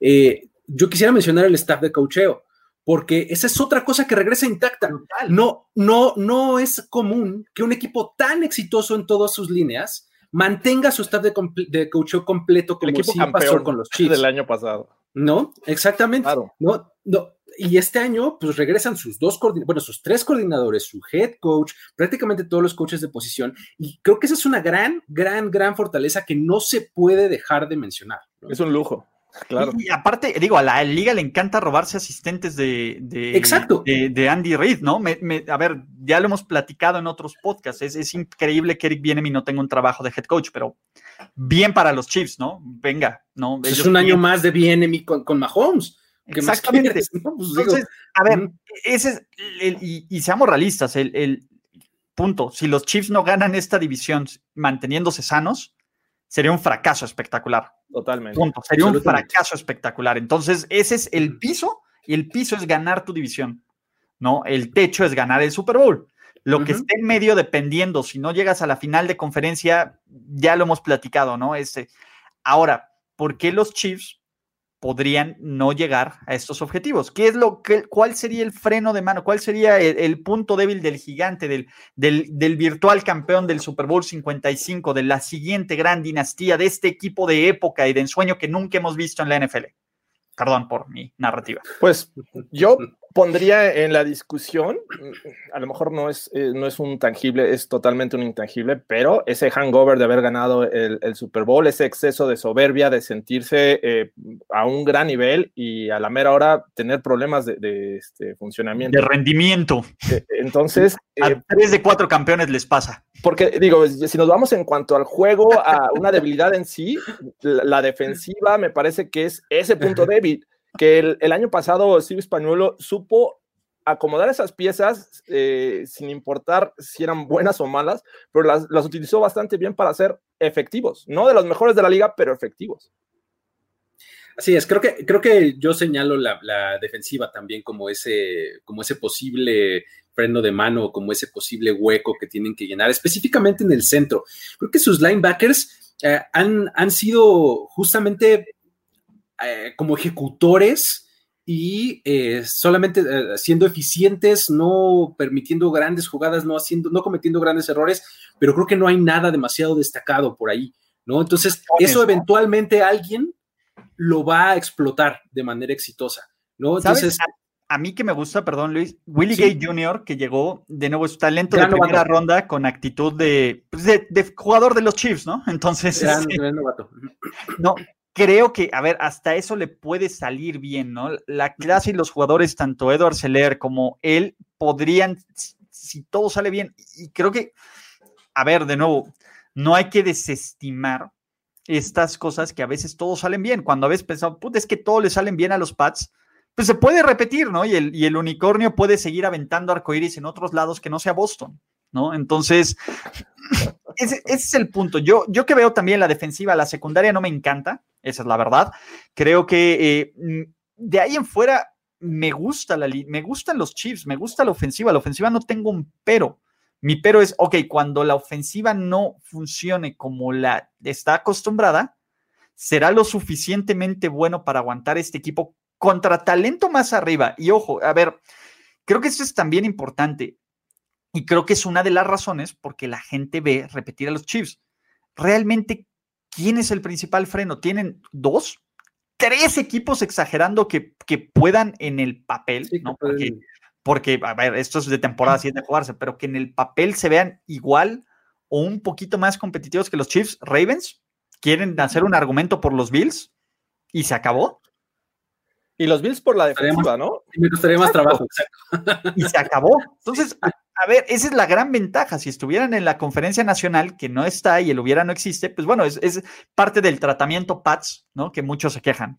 eh, yo quisiera mencionar el staff de cocheo, porque esa es otra cosa que regresa intacta. No, no, no es común que un equipo tan exitoso en todas sus líneas mantenga su staff de, de coacheo completo como el equipo pasó con los Chiefs del año pasado. No, exactamente. No, no, y este año, pues regresan sus dos, bueno, sus tres coordinadores, su head coach, prácticamente todos los coaches de posición. Y creo que esa es una gran, gran, gran fortaleza que no se puede dejar de mencionar. Es un lujo. Claro. Y, aparte, digo, a la liga le encanta robarse asistentes de, de, Exacto. de, Andy Reid, ¿no? a ver, ya lo hemos platicado en otros podcasts. Es, increíble que Eric Bienem y no tenga un trabajo de head coach, pero bien para los Chiefs, ¿no? Venga, ¿no? es un año más de Bienem con, con Mahomes. Exactamente. Pues Entonces, a ver, ese es y, seamos realistas, el, punto, si los Chiefs no ganan esta división manteniéndose sanos, sería un fracaso espectacular. Totalmente. Punto. Sería un fracaso espectacular. Entonces, ese es el piso y el piso es ganar tu división, ¿no? El techo es ganar el Super Bowl. Lo que esté en medio, dependiendo, si no llegas a la final de conferencia, ya lo hemos platicado, ¿no? Este, ahora, ¿por qué los Chiefs podrían no llegar a estos objetivos. ¿Qué es lo que, cuál sería el freno de mano? ¿Cuál sería el, punto débil del gigante, del, del, virtual campeón del Super Bowl 55, de la siguiente gran dinastía, de este equipo de época y de ensueño que nunca hemos visto en la NFL? Perdón por mi narrativa. Pues yo pondría en la discusión, a lo mejor no es, eh, no es un tangible, es totalmente un intangible, pero ese hangover de haber ganado el, Super Bowl, ese exceso de soberbia, de sentirse eh, a un gran nivel y a la mera hora tener problemas de, este, funcionamiento. De rendimiento. Eh, entonces... a tres de cuatro campeones les pasa. Porque digo, si nos vamos en cuanto al juego, a una debilidad en sí, la defensiva me parece que es ese punto débil que el, año pasado Silvio Españuelo supo acomodar esas piezas eh, sin importar si eran buenas o malas, pero las, utilizó bastante bien para ser efectivos, no de los mejores de la liga, pero efectivos. Así es, creo que, creo que yo señalo la, defensiva también como ese, como ese posible freno de mano, como ese posible hueco que tienen que llenar, específicamente en el centro. Creo que sus linebackers eh, han, han sido justamente eh, como ejecutores y eh, solamente eh, siendo eficientes, no permitiendo grandes jugadas, no haciendo, no cometiendo grandes errores, pero creo que no hay nada demasiado destacado por ahí, ¿no? Entonces, eso eventualmente alguien lo va a explotar de manera exitosa, ¿no? Entonces. A, mí que me gusta, perdón Luis, Willie Gay Jr., que llegó de nuevo su talento de primera ronda con actitud pues, de, de, jugador de los Chiefs, ¿no? Entonces. Este, no, creo que, a ver, hasta eso le puede salir bien, ¿no? La clase y los jugadores, tanto Edward Seller como él, podrían, si todo sale bien, y creo que, a ver, de nuevo, no hay que desestimar estas cosas que a veces todos salen bien. Cuando a veces pensamos, puta, es que todo le salen bien a los Pats, pues se puede repetir, ¿no? Y el, y el unicornio puede seguir aventando arcoíris en otros lados que no sea Boston, ¿no? Entonces, ese, es el punto. Yo, yo que veo también la defensiva, la secundaria no me encanta, esa es la verdad. Creo que eh, mm, de ahí en fuera me gusta la me gustan los Chiefs, me gusta la ofensiva. La ofensiva no tengo un pero. Mi pero es, ok, cuando la ofensiva no funcione como la está acostumbrada, será lo suficientemente bueno para aguantar este equipo contra talento más arriba. Y ojo, a ver, creo que esto es también importante. Y creo que es una de las razones porque la gente ve repetir a los Chiefs. Realmente, ¿quién es el principal freno? ¿Tienen dos? ¿Tres equipos exagerando que, puedan en el papel? ¿no? Porque, a ver, esto es de temporada, sí es de jugarse, pero que en el papel se vean igual o un poquito más competitivos que los Chiefs. Ravens quieren hacer un argumento por los Bills y se acabó. Y los Bills por la defensiva, ¿no? Me gustaría más trabajo. Y se acabó. Entonces, a ver, esa es la gran ventaja. Si estuvieran en la conferencia nacional, que no está y el hubiera no existe, pues bueno, es, parte del tratamiento PATS, ¿no? Que muchos se quejan.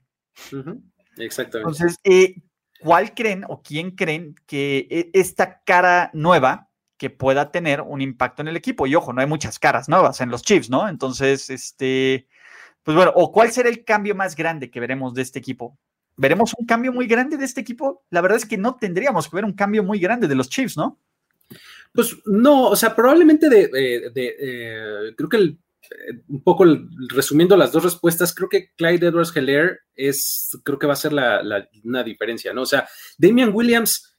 Exactamente. Entonces, eh, ¿cuál creen o quién creen que e, esta cara nueva que pueda tener un impacto en el equipo? Y ojo, no hay muchas caras nuevas en los Chiefs, ¿no? Entonces, este, pues bueno, o cuál será el cambio más grande que veremos de este equipo. ¿Veremos un cambio muy grande de este equipo? La verdad es que no tendríamos que ver un cambio muy grande de los Chiefs, ¿no? Pues no, o sea, probablemente de, eh, eh, creo que el, eh, un poco resumiendo las dos respuestas, creo que Clyde Edwards Heller es, creo que va a ser la, una diferencia, ¿no? O sea, Damian Williams,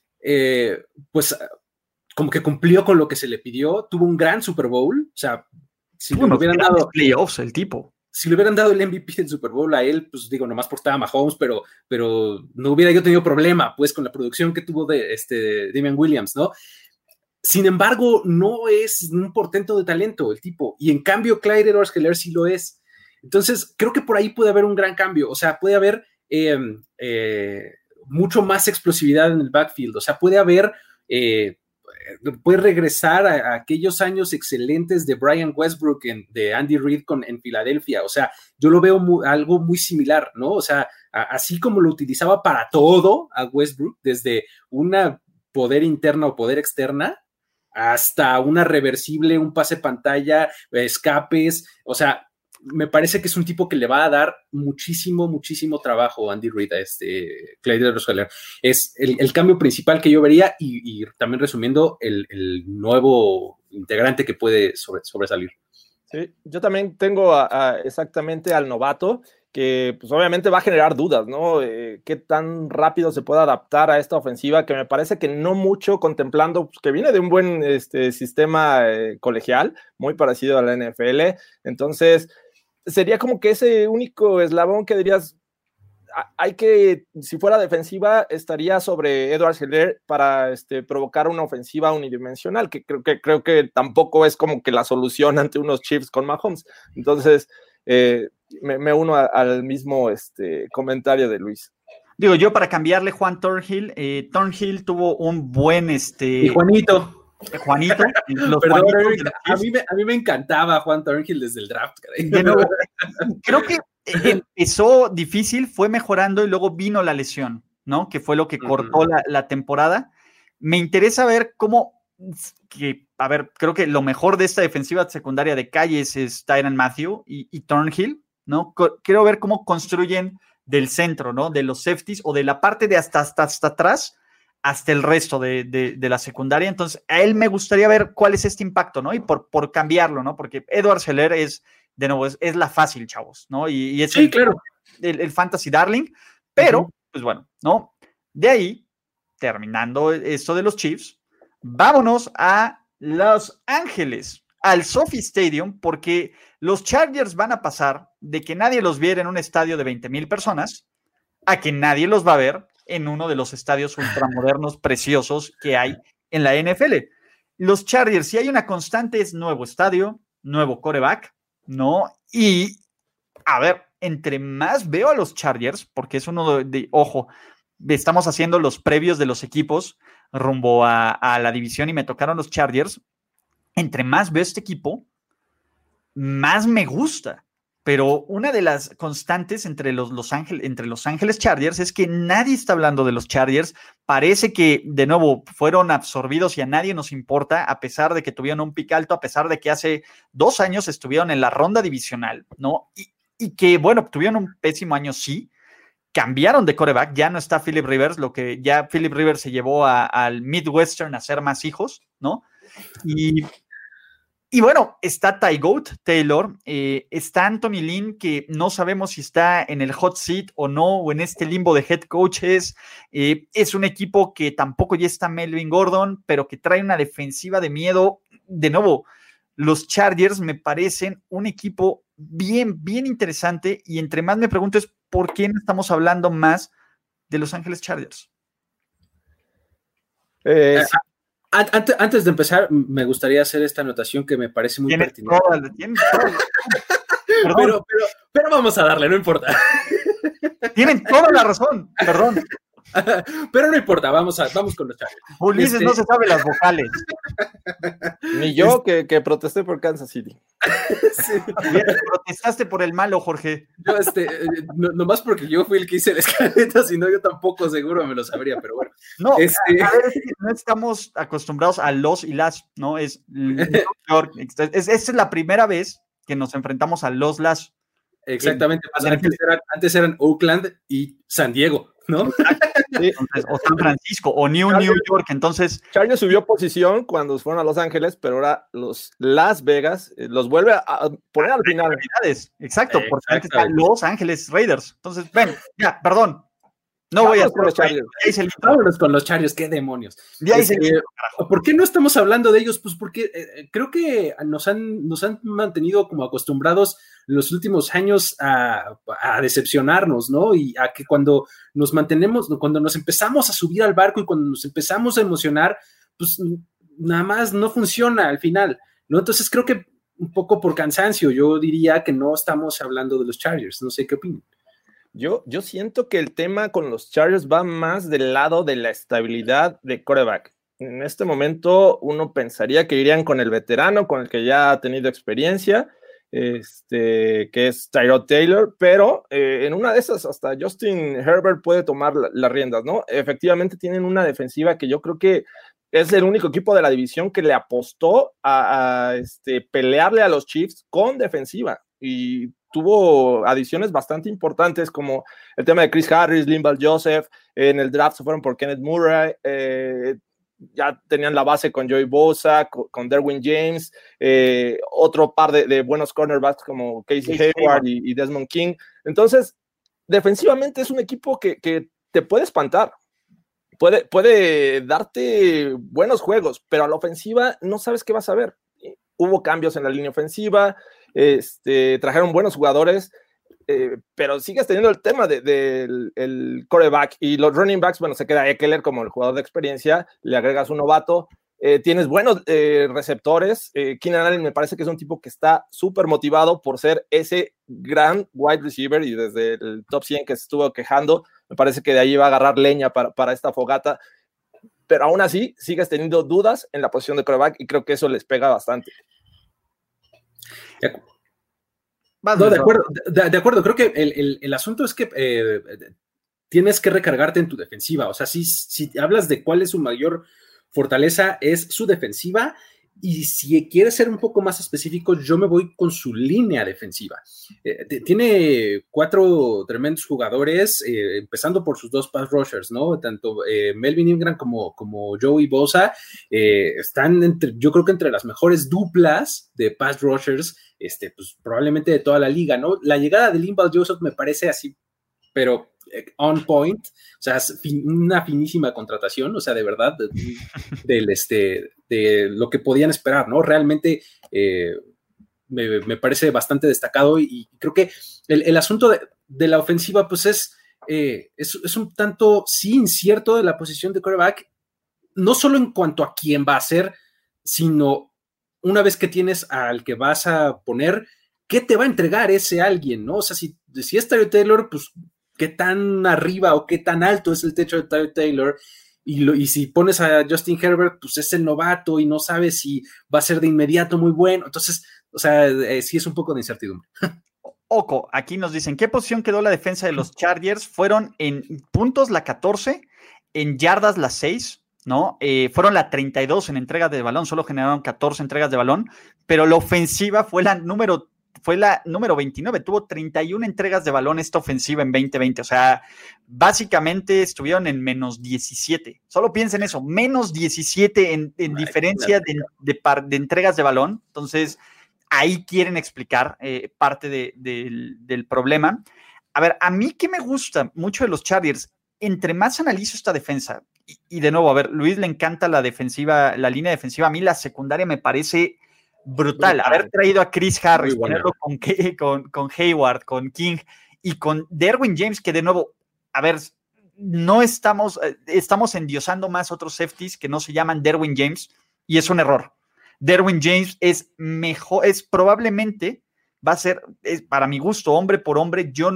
pues como que cumplió con lo que se le pidió, tuvo un gran Super Bowl, o sea, si le hubieran dado playoffs el tipo. Si le hubieran dado el MVP del Super Bowl a él, pues digo, nomás por estar a Mahomes, pero, pero no hubiera yo tenido problema, pues, con la producción que tuvo de este Damian Williams, ¿no? Sin embargo, no es un portento de talento el tipo, y en cambio Clyde Edwards Heller sí lo es. Entonces, creo que por ahí puede haber un gran cambio, o sea, puede haber eh, eh, mucho más explosividad en el backfield, o sea, puede haber, eh, puede regresar a, aquellos años excelentes de Brian Westbrook, de Andy Reid con, en Filadelfia, o sea, yo lo veo algo muy similar, ¿no? O sea, así como lo utilizaba para todo a Westbrook, desde una poder interna o poder externa, hasta una reversible, un pase pantalla, escapes, o sea, me parece que es un tipo que le va a dar muchísimo, muchísimo trabajo Andy Reid, a este Clyde Roseller. Es el, cambio principal que yo vería y, también resumiendo el, nuevo integrante que puede sobresalir. Sí, yo también tengo exactamente al novato que pues obviamente va a generar dudas, ¿no? Eh, ¿Qué tan rápido se puede adaptar a esta ofensiva? Que me parece que no mucho contemplando pues, que viene de un buen este, sistema eh, colegial, muy parecido a la NFL. Entonces, sería como que ese único eslabón que dirías, hay que, si fuera defensiva, estaría sobre Edward Heller para este, provocar una ofensiva unidimensional, que creo, que creo que tampoco es como que la solución ante unos Chiefs con Mahomes. Entonces, eh, me, uno al mismo este, comentario de Luis. Digo, yo para cambiarle Juan Thornhill, eh, Thornhill tuvo un buen este. Y Juanito. Juanito. a, mí me, encantaba Juan Thornhill desde el draft. creo que empezó difícil, fue mejorando y luego vino la lesión, ¿no? Que fue lo que cortó la, temporada. Me interesa ver cómo, que, a ver, creo que lo mejor de esta defensiva secundaria de calles es Tyron Matthew y, y Thornhill, ¿no? Quiero ver cómo construyen del centro, ¿no? De los safeties o de la parte de hasta, hasta, hasta atrás hasta el resto de, la secundaria. Entonces, a él me gustaría ver cuál es este impacto, ¿no? Y por, por cambiarlo, ¿no? Porque Edward Seller es, de nuevo, es, la fácil, chavos, ¿no? Y, es el, claro. el, fantasy darling, pero, pues bueno, ¿no? De ahí, terminando esto de los Chiefs, vámonos a Los Ángeles, al Sophie Stadium, porque los Chargers van a pasar de que nadie los viera en un estadio de 20 mil personas a que nadie los va a ver en uno de los estadios ultramodernos preciosos que hay en la NFL. Los Chargers, si hay una constante, es nuevo estadio, nuevo coreback, ¿no? Y, a ver, entre más veo a los Chargers, porque es uno de, ojo, estamos haciendo los previos de los equipos rumbo a, a la división y me tocaron los Chargers, entre más veo este equipo, más me gusta. Pero una de las constantes entre los, los, entre los Ángeles Chargers es que nadie está hablando de los Chargers. Parece que, de nuevo, fueron absorbidos y a nadie nos importa, a pesar de que tuvieron un pic alto, a pesar de que hace dos años estuvieron en la ronda divisional, ¿no? Y, que, bueno, tuvieron un pésimo año, sí. Cambiaron de coreback, ya no está Philip Rivers, lo que ya Philip Rivers se llevó al Midwestern a hacer más hijos, ¿no? Y y bueno, está Ty Goat Taylor, eh, está Anthony Lynn, que no sabemos si está en el hot seat o no, o en este limbo de head coaches. Eh, es un equipo que tampoco ya está Melvin Gordon, pero que trae una defensiva de miedo. De nuevo, los Chargers me parecen un equipo bien, bien interesante. Y entre más me pregunto es por qué no estamos hablando más de Los Ángeles Chargers. Eh, antes, de empezar, me gustaría hacer esta anotación que me parece muy pertinente. pero, pero, vamos a darle, no importa. Tienen toda la razón, perdón. Pero no importa, vamos, a, vamos con los Chargers. Ulises no este se sabe las vocales. Ni yo que, que, protesté por Kansas City. Protestaste por el malo, Jorge. Yo, este, eh, no, nomás porque yo fui el que hice la escaleta, si no, yo tampoco seguro me lo sabría, pero bueno. No, este... no estamos acostumbrados a los y las, ¿no? Es, es, es la primera vez que nos enfrentamos a los las. Exactamente, antes, eran, Oakland y San Diego. ¿No? o San Francisco, o New New York, entonces... Chargers subió posición cuando fueron a Los Ángeles, pero ahora los Las Vegas eh, los vuelve a poner al final. Exacto, porque antes está Los Ángeles Raiders. Entonces, ven, ya, perdón, no voy a con los Chargers. con los Chargers, qué demonios. Este, ¿Por qué no estamos hablando de ellos? Pues porque eh, eh, creo que nos han, nos han mantenido como acostumbrados los últimos años a, decepcionarnos, ¿no? Y a que cuando nos mantenemos, cuando nos empezamos a subir al barco y cuando nos empezamos a emocionar, pues nada más no funciona al final, ¿no? Entonces creo que un poco por cansancio, yo diría que no estamos hablando de los Chargers, no sé qué opinan. Yo, yo siento que el tema con los Chargers va más del lado de la estabilidad de coreback. En este momento uno pensaría que irían con el veterano, con el que ya ha tenido experiencia, este, que es Tyrod Taylor, pero eh, en una de esas hasta Justin Herbert puede tomar las riendas, ¿no? Efectivamente tienen una defensiva que yo creo que es el único equipo de la división que le apostó a, este, pelearle a los Chiefs con defensiva y tuvo adiciones bastante importantes como el tema de Chris Harris, Limbal Joseph, en el draft se fueron por Kenneth Murray, eh, ya tenían la base con Joey Bosa, con, Derwin James, eh, otro par de, buenos cornerbacks como Casey Hayward y, Desmond King. Entonces, defensivamente es un equipo que, te puede espantar. Puede, puede darte buenos juegos, pero a la ofensiva no sabes qué vas a ver. Hubo cambios en la línea ofensiva, este, trajeron buenos jugadores, eh, pero sigues teniendo el tema del de, coreback y los running backs, bueno, se queda Eckler como el jugador de experiencia, le agregas un novato, eh, tienes buenos eh, receptores. Keenan Allen me parece que es un tipo que está súper motivado por ser ese gran wide receiver y desde el top 100 que se estuvo quejando, me parece que de ahí va a agarrar leña para, para esta fogata. Pero aún así, sigues teniendo dudas en la posición de coreback y creo que eso les pega bastante. No, de acuerdo, de, acuerdo. creo que el, asunto es que eh, tienes que recargarte en tu defensiva. O sea, si, si hablas de cuál es su mayor fortaleza, es su defensiva y si quieres ser un poco más específico, yo me voy con su línea defensiva. Eh, tiene cuatro tremendos jugadores, eh, empezando por sus dos pass rushers, ¿no? Tanto eh, Melvin Ingram como, como Joey Bosa están entre, yo creo que entre las mejores duplas de pass rushers, este, pues probablemente de toda la liga, ¿no? La llegada de Limbal Joseph me parece así, pero on point, o sea, una finísima contratación, o sea, de verdad, del este, de lo que podían esperar, ¿no? Realmente eh, me, parece bastante destacado y, creo que el, asunto de, la ofensiva, pues es, eh, es, es, un tanto, sí, incierto de la posición de quarterback, no solo en cuanto a quién va a ser, sino una vez que tienes al que vas a poner, ¿qué te va a entregar ese alguien, no? O sea, si, si es Taylor pues qué tan arriba o qué tan alto es el techo de Taylor. Y, y, si pones a Justin Herbert, pues es el novato y no sabes si va a ser de inmediato muy bueno. Entonces, o sea, eh, sí es un poco de incertidumbre. Oco, aquí nos dicen, ¿qué posición quedó la defensa de los Chargers? Fueron en puntos la 14, en yardas la 6, ¿no? Eh, fueron la 32 en entregas de balón, solo generaron 14 entregas de balón, pero la ofensiva fue la número fue la número 29, tuvo 31 entregas de balón esta ofensiva en 2020, o sea, básicamente estuvieron en menos 17. Solo piensen eso, menos 17 en, diferencia de, de, entregas de balón. Entonces, ahí quieren explicar eh, parte del problema. A ver, a mí que me gusta mucho de los Chargers, entre más analizo esta defensa, y, y, de nuevo, a ver, Luis le encanta la defensiva, la línea defensiva, a mí la secundaria me parece brutal. Haber traído a Chris Harris, ponerlo con, con, con, Hayward, con King y con Derwin James, que de nuevo, a ver, no estamos, eh, estamos endiosando más otros safeties que no se llaman Derwin James y es un error. Derwin James es mejor, es probablemente, va a ser, es, para mi gusto, hombre por hombre, yo,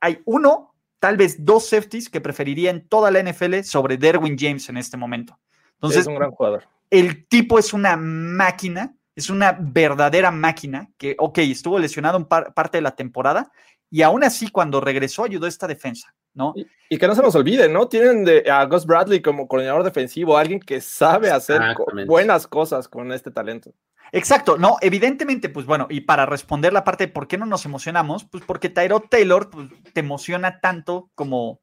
hay uno, tal vez dos safeties que preferiría en toda la NFL sobre Derwin James en este momento. Entonces, es un gran jugador. El tipo es una máquina es una verdadera máquina que, ok, estuvo lesionado en parte de la temporada y aún así cuando regresó ayudó a esta defensa, ¿no? Y, que no se nos olvide, ¿no? Tienen a Gus Bradley como coordinador defensivo, alguien que sabe hacer buenas cosas con este talento. Exacto, no, evidentemente, pues bueno, y para responder la parte de por qué no nos emocionamos, pues porque Tyrod Taylor pues, te emociona tanto como,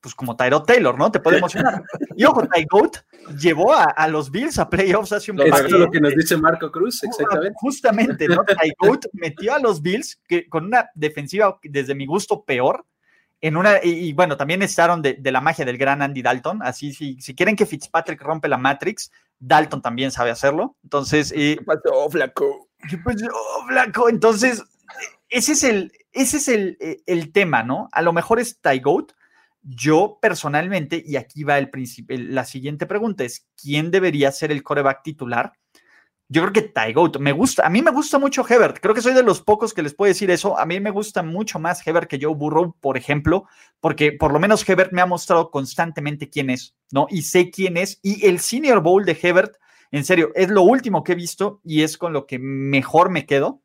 pues como Tyrod Taylor, ¿no? Te puede emocionar. Y ojo, Ty Goat llevó a, los Bills a playoffs hace un Es lo que nos dice Marco Cruz, exactamente. Justamente, ¿no? Ty Goat metió a los Bills que, con una defensiva, desde mi gusto, peor. En una, y, bueno, también estaron de, la magia del gran Andy Dalton. Así, si, si quieren que Fitzpatrick rompe la Matrix, Dalton también sabe hacerlo. Entonces. ¿Qué pasó, flaco? ¿Qué pasó, flaco? Entonces, ese es el, ese es el, el tema, ¿no? A lo mejor es Ty Goat, yo personalmente, y aquí va el, la siguiente pregunta, es ¿quién debería ser el coreback titular? Yo creo que Ty me gusta, a mí me gusta mucho Hebert, creo que soy de los pocos que les puedo decir eso, a mí me gusta mucho más Hebert que Joe Burrow, por ejemplo, porque por lo menos Hebert me ha mostrado constantemente quién es, ¿no? Y sé quién es, y el Senior Bowl de Hebert, en serio, es lo último que he visto y es con lo que mejor me quedo.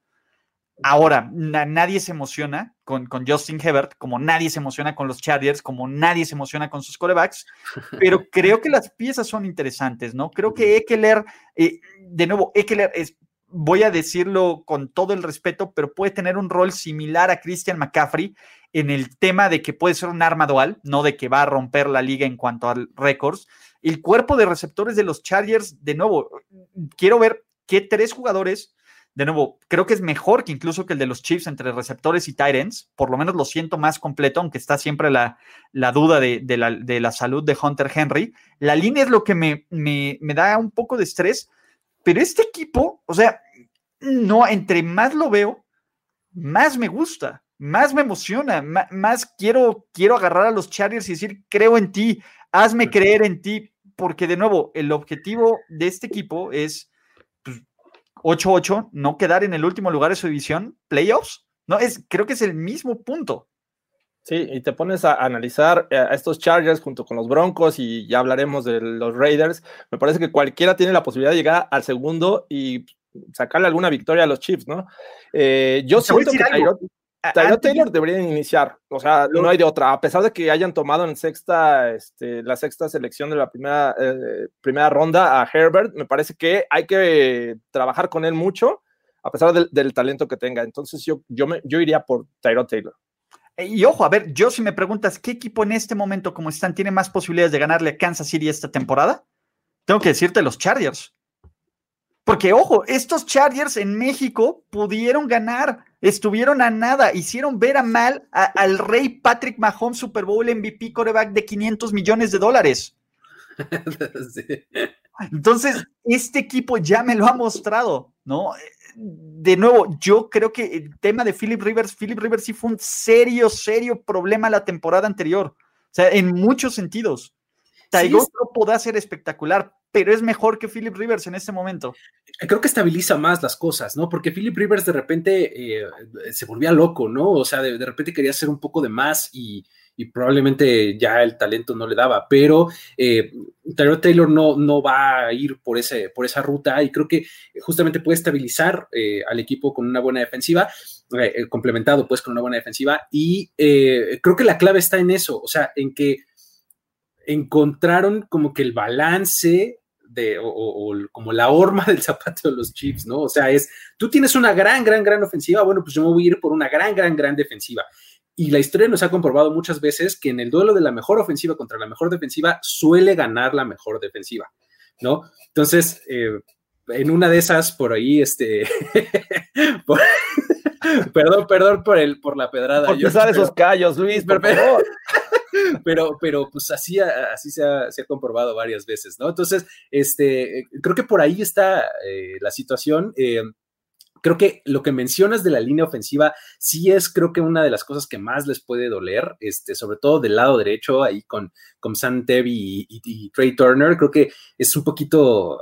Ahora, nadie se emociona con, con, Justin Hebert, como nadie se emociona con los Chargers, como nadie se emociona con sus corebacks, pero creo que las piezas son interesantes, ¿no? Creo que Eckler, eh, de nuevo, Eckler es, voy a decirlo con todo el respeto, pero puede tener un rol similar a Christian McCaffrey en el tema de que puede ser un arma dual, no de que va a romper la liga en cuanto a récords. El cuerpo de receptores de los Chargers, de nuevo, quiero ver qué tres jugadores de nuevo, creo que es mejor que incluso que el de los Chiefs entre receptores y tight Por lo menos lo siento más completo, aunque está siempre la, duda de, la, salud de Hunter Henry. La línea es lo que me, me, da un poco de estrés, pero este equipo, o sea, no, entre más lo veo, más me gusta, más me emociona, más, más quiero, quiero agarrar a los Chargers y decir, creo en ti, hazme creer en ti, porque de nuevo, el objetivo de este equipo es 8-8, no quedar en el último lugar de su división, playoffs, no es, creo que es el mismo punto. Sí, y te pones a analizar eh, a estos Chargers junto con los Broncos y ya hablaremos de los Raiders. Me parece que cualquiera tiene la posibilidad de llegar al segundo y sacarle alguna victoria a los Chiefs, ¿no? Eh, yo siento que Tyrod Taylor debería iniciar, o sea, no hay de otra, a pesar de que hayan tomado en sexta, este, la sexta selección de la primera, eh, primera ronda a Herbert, me parece que hay que trabajar con él mucho, a pesar del, talento que tenga. Entonces yo, yo, me, yo iría por Tyrod Taylor. Eh, y ojo, a ver, yo si me preguntas, ¿qué equipo en este momento como están tiene más posibilidades de ganarle a Kansas City esta temporada? Tengo que decirte los Chargers. Porque, ojo, estos Chargers en México pudieron ganar, estuvieron a nada, hicieron ver a mal al rey Patrick Mahomes Super Bowl MVP coreback de 500 millones de dólares. Entonces, este equipo ya me lo ha mostrado, ¿no? De nuevo, yo creo que el tema de Philip Rivers, Philip Rivers sí fue un serio, serio problema la temporada anterior. O sea, en muchos sentidos. Taigos no puede ser espectacular, pero es mejor que Philip Rivers en este momento. Creo que estabiliza más las cosas, ¿no? Porque Philip Rivers de repente eh, se volvía loco, ¿no? O sea, de, repente quería hacer un poco de más y, probablemente ya el talento no le daba, pero eh, Taylor no, no va a ir por, ese, por esa ruta y creo que justamente puede estabilizar eh, al equipo con una buena defensiva, eh, complementado pues con una buena defensiva y creo que la clave está en eso, o sea, en que encontraron como que el balance de, o, como la horma del zapato de los Chiefs, ¿no? O sea, es, tú tienes una gran, gran, gran ofensiva, bueno, pues yo me voy a ir por una gran, gran, gran defensiva. Y la historia nos ha comprobado muchas veces que en el duelo de la mejor ofensiva contra la mejor defensiva suele ganar la mejor defensiva, ¿no? Entonces, eh, en una de esas, por ahí, este, perdón, perdón por, el, por la pedrada. Por usar esos callos, Luis, por favor. Pero, pero pues así, así se ha, comprobado varias veces, ¿no? Entonces, este, creo que por ahí está eh, la situación. Eh, creo que lo que mencionas de la línea ofensiva sí es, creo que una de las cosas que más les puede doler, este, sobre todo del lado derecho, ahí con, con Sam Tevi y, Trey Turner, creo que es un poquito...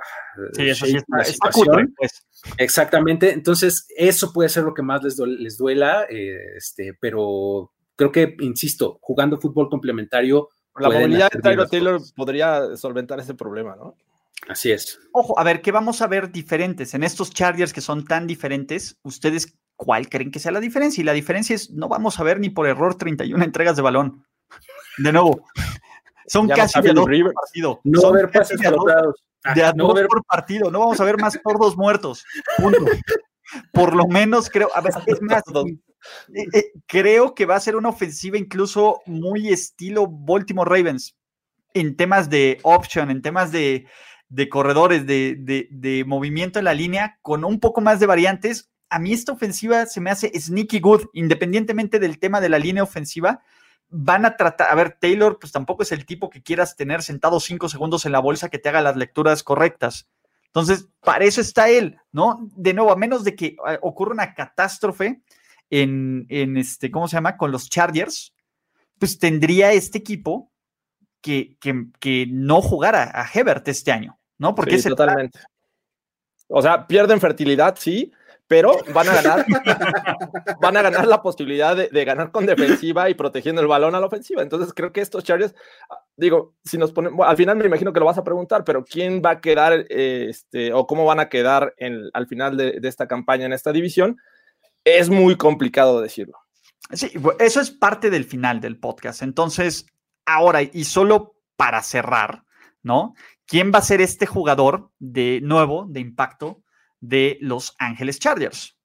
Sí, eso sí está, pues. Exactamente, entonces eso puede ser lo que más les, les duela, eh, este, pero creo que, insisto, jugando fútbol complementario. La movilidad de Tyler Taylor podría solventar ese problema, ¿no? Así es. Ojo, a ver, ¿qué vamos a ver diferentes? En estos Chargers que son tan diferentes, ¿ustedes cuál creen que sea la diferencia? Y la diferencia es, no vamos a ver ni por error 31 entregas de balón. De nuevo, son casi de dos por partido. No son ver pases de, de a dos por partido. No vamos a ver más tordos muertos. Punto. Por lo menos creo, a ver, es más, eh, eh, creo que va a ser una ofensiva incluso muy estilo Baltimore Ravens en temas de option, en temas de, corredores, de, de, movimiento en la línea, con un poco más de variantes. A mí esta ofensiva se me hace sneaky good, independientemente del tema de la línea ofensiva. Van a tratar, a ver, Taylor, pues tampoco es el tipo que quieras tener sentado cinco segundos en la bolsa que te haga las lecturas correctas. Entonces, para eso está él, ¿no? De nuevo, a menos de que eh, ocurra una catástrofe en, este, ¿cómo se llama? Con los Chargers, pues tendría este equipo que, que, no jugara a Hebert este año, ¿no? Porque es totalmente. O sea, pierden fertilidad, sí, pero van a ganar, van a ganar la posibilidad de, ganar con defensiva y protegiendo el balón a la ofensiva. Entonces creo que estos Chargers, digo, si nos ponemos, al final me imagino que lo vas a preguntar, pero ¿quién va a quedar, este, o cómo van a quedar en, al final de, esta campaña en esta división? Es muy complicado decirlo. Sí, eso es parte del final del podcast. Entonces, ahora, y solo para cerrar, ¿no? ¿Quién va a ser este jugador de nuevo, de impacto? de Los Ángeles Chargers.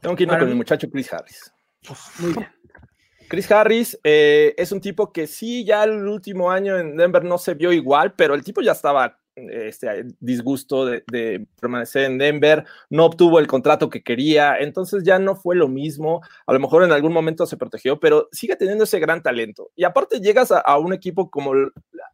Tengo que irme con el muchacho Chris Harris. Muy bien. Chris Harris eh, es un tipo que sí, ya el último año en Denver no se vio igual, pero el tipo ya estaba este disgusto de, permanecer en Denver, no obtuvo el contrato que quería, entonces ya no fue lo mismo, a lo mejor en algún momento se protegió, pero sigue teniendo ese gran talento. Y aparte llegas a, un equipo como,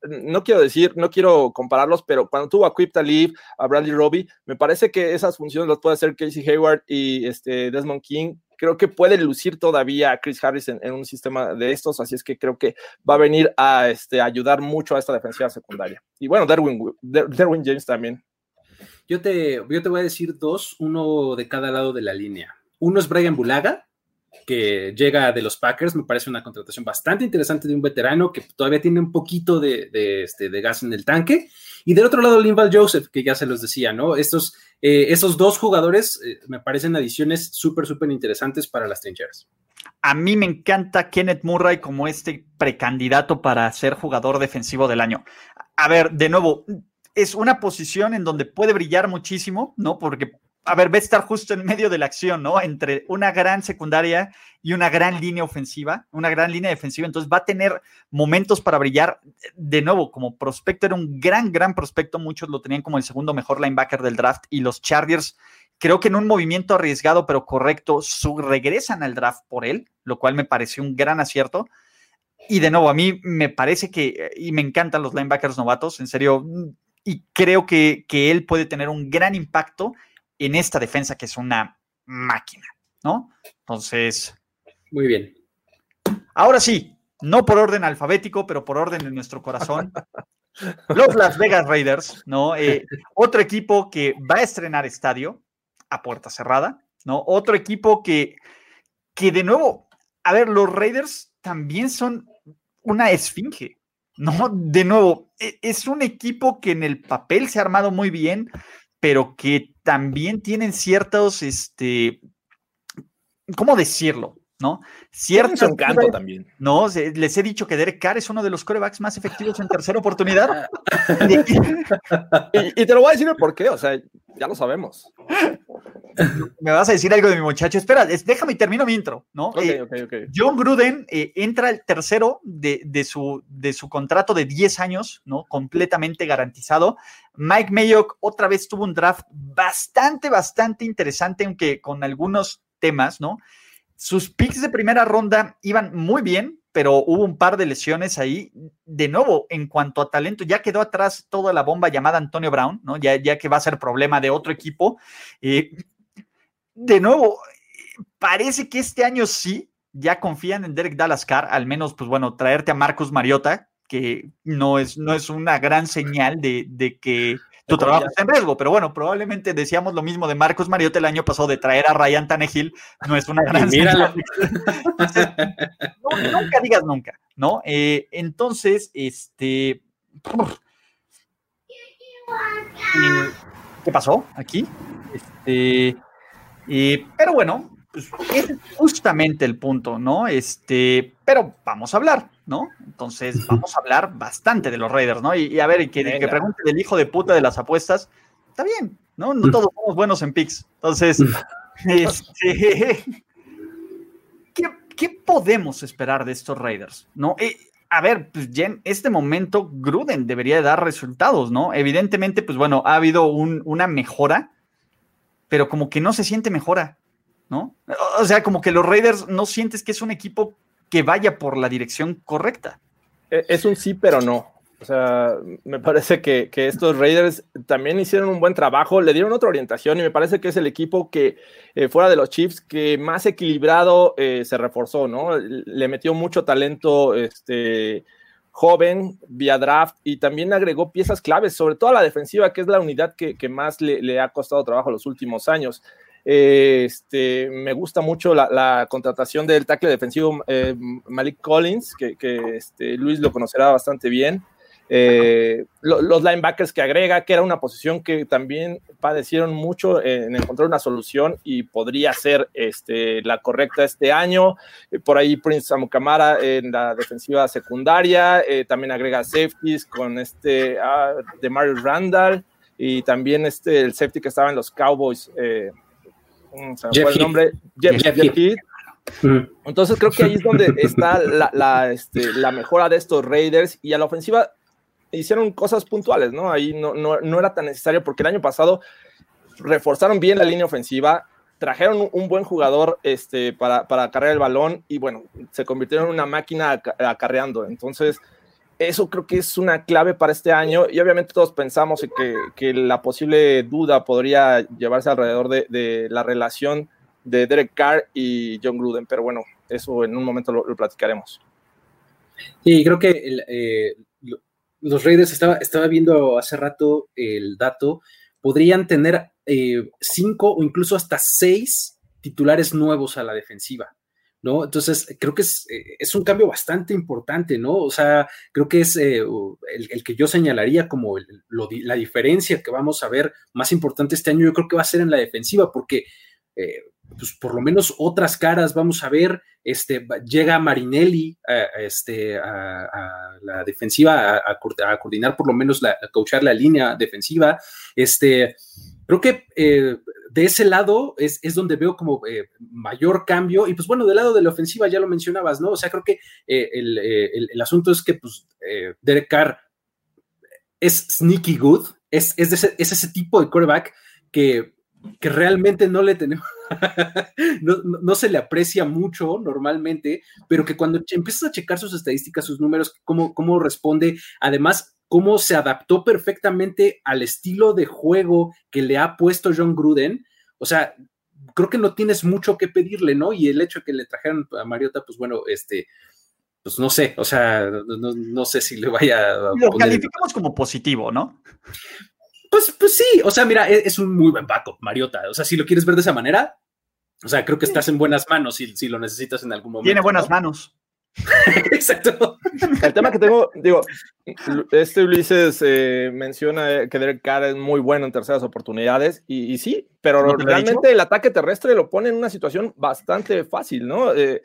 no quiero decir, no quiero compararlos, pero cuando tuvo a Quip Talib, a Bradley Robbie, me parece que esas funciones las puede hacer Casey Hayward y este Desmond King creo que puede lucir todavía Chris Harris en, un sistema de estos, así es que creo que va a venir a este, ayudar mucho a esta defensiva secundaria. Y bueno, Derwin, Derwin James también. Yo te, yo te voy a decir dos, uno de cada lado de la línea. Uno es Brian Bulaga, que llega de los Packers, me parece una contratación bastante interesante de un veterano que todavía tiene un poquito de, este, de gas en el tanque. Y del otro lado, Linval Joseph, que ya se los decía, ¿no? Estos, eh, dos jugadores eh, me parecen adiciones súper, súper interesantes para las trincheras. A mí me encanta Kenneth Murray como este precandidato para ser jugador defensivo del año. A ver, de nuevo, es una posición en donde puede brillar muchísimo, ¿no? Porque a ver, va a estar justo en medio de la acción, ¿no? Entre una gran secundaria y una gran línea ofensiva, una gran línea defensiva. Entonces va a tener momentos para brillar. De nuevo, como prospecto, era un gran, gran prospecto. Muchos lo tenían como el segundo mejor linebacker del draft. Y los Chargers, creo que en un movimiento arriesgado pero correcto, regresan al draft por él, lo cual me pareció un gran acierto. Y de nuevo, a mí me parece que, y me encantan los linebackers novatos, en serio, y creo que, que él puede tener un gran impacto en esta defensa que es una máquina, ¿no? Entonces. Muy bien. Ahora sí, no por orden alfabético, pero por orden de nuestro corazón. Los Las Vegas Raiders, ¿no? Eh, otro equipo que va a estrenar estadio a puerta cerrada, ¿no? Otro equipo que, que de nuevo, a ver, los Raiders también son una esfinge, ¿no? De nuevo, e, es un equipo que en el papel se ha armado muy bien, pero que también tienen ciertos, este, ¿cómo decirlo? ¿No? Cierto encanto también. No, les he dicho que Derek Carr es uno de los corebacks más efectivos en tercera oportunidad. y, te lo voy a decir el por qué, o sea, ya lo sabemos. Me vas a decir algo de mi muchacho. Espera, déjame y termino mi intro, ¿no? Eh, John Gruden eh, entra el tercero de, su, de su contrato de 10 años, ¿no? Completamente garantizado. Mike Mayock otra vez tuvo un draft bastante, bastante interesante, aunque con algunos temas, ¿no? Sus picks de primera ronda iban muy bien, pero hubo un par de lesiones ahí. De nuevo, en cuanto a talento, ya quedó atrás toda la bomba llamada Antonio Brown, ¿no? Ya, ya que va a ser problema de otro equipo. Eh, de nuevo, parece que este año sí, ya confían en Derek Dallas Carr, al menos, pues bueno, traerte a Marcus Mariota, que no es, no es una gran señal de, de que tu trabajo está en riesgo, pero bueno, probablemente decíamos lo mismo de Marcos Mariota el año pasado de traer a Ryan Tannehill, no es una gran Míralo. nunca digas nunca, ¿no? Eh, entonces, este... Eh, ¿Qué pasó aquí? Este, eh, pero bueno, es justamente el punto, ¿no? Este, pero vamos a hablar. ¿no? Entonces vamos a hablar bastante de los Raiders, ¿no? Y, a ver, que, que, pregunte del hijo de puta de las apuestas, está bien, ¿no? No todos somos buenos en picks. Entonces, Este, ¿qué, podemos esperar de estos Raiders? ¿No? Eh, a ver, pues ya en este momento Gruden debería dar resultados, ¿no? Evidentemente, pues bueno, ha habido una mejora, pero como que no se siente mejora, ¿no? O sea, como que los Raiders no sientes que es un equipo que vaya por la dirección correcta. E, es un sí, pero no. O sea, me parece que, estos Raiders también hicieron un buen trabajo, le dieron otra orientación y me parece que es el equipo que, eh, fuera de los Chiefs, que más equilibrado eh, se reforzó, ¿no? Le metió mucho talento este, joven vía draft y también agregó piezas claves, sobre todo a la defensiva, que es la unidad que, más le, ha costado trabajo los últimos años. Este, me gusta mucho la, contratación del tackle defensivo eh, Malik Collins, que, este, Luis lo conocerá bastante bien. Eh, los linebackers que agrega, que era una posición que también padecieron mucho en encontrar una solución y podría ser este, la correcta este año. Eh, por ahí Prince Amukamara en la defensiva secundaria, eh, también agrega safeties con este ah, de Mario Randall y también este, el safety que estaba en los Cowboys. Jeff el nombre? Jeff, Entonces creo que ahí es donde está la, la, este, la, mejora de estos Raiders y a la ofensiva hicieron cosas puntuales, ¿no? Ahí no, no, era tan necesario porque el año pasado reforzaron bien la línea ofensiva, trajeron un buen jugador este, para, para cargar el balón y bueno, se convirtieron en una máquina acarreando. Entonces, eso creo que es una clave para este año y obviamente todos pensamos que, que la posible duda podría llevarse alrededor de, de, la relación de Derek Carr y John Gruden, pero bueno, eso en un momento lo, platicaremos. Sí, creo que eh, los Raiders, estaba, estaba viendo hace rato el dato, podrían tener eh, cinco o incluso hasta seis titulares nuevos a la defensiva. ¿No? Entonces, creo que es, eh, es, un cambio bastante importante, ¿no? O sea, creo que es eh, el, que yo señalaría como la diferencia que vamos a ver más importante este año, yo creo que va a ser en la defensiva, porque pues por lo menos otras caras vamos a ver. Este, llega Marinelli este, a, la defensiva a, coordinar por lo menos la, a coachar la línea defensiva. Este, creo que eh, de ese lado es, donde veo como eh, mayor cambio. Y pues bueno, del lado de la ofensiva ya lo mencionabas, ¿no? O sea, creo que eh, el, asunto es que pues Derek Carr es sneaky good, es, es, ese, es ese tipo de quarterback que que realmente no le tenemos, no, se le aprecia mucho normalmente, pero que cuando empiezas a checar sus estadísticas, sus números, cómo, cómo responde, además, cómo se adaptó perfectamente al estilo de juego que le ha puesto John Gruden, o sea, creo que no tienes mucho que pedirle, ¿no? Y el hecho de que le trajeran a Mariota, pues bueno, este, pues no sé, o sea, no, sé si le vaya a Lo calificamos como positivo, ¿no? Pues, pues sí, o sea, mira, e, es, un muy buen backup, Mariota. O sea, si lo quieres ver de esa manera, o sea, creo que estás en buenas manos si, si lo necesitas en algún momento. Tiene buenas manos. Exacto. El tema que tengo, digo, este Ulises eh, menciona que Derek Carr es muy bueno en terceras oportunidades y, sí, pero realmente el ataque terrestre lo pone en una situación bastante fácil, ¿no? Eh,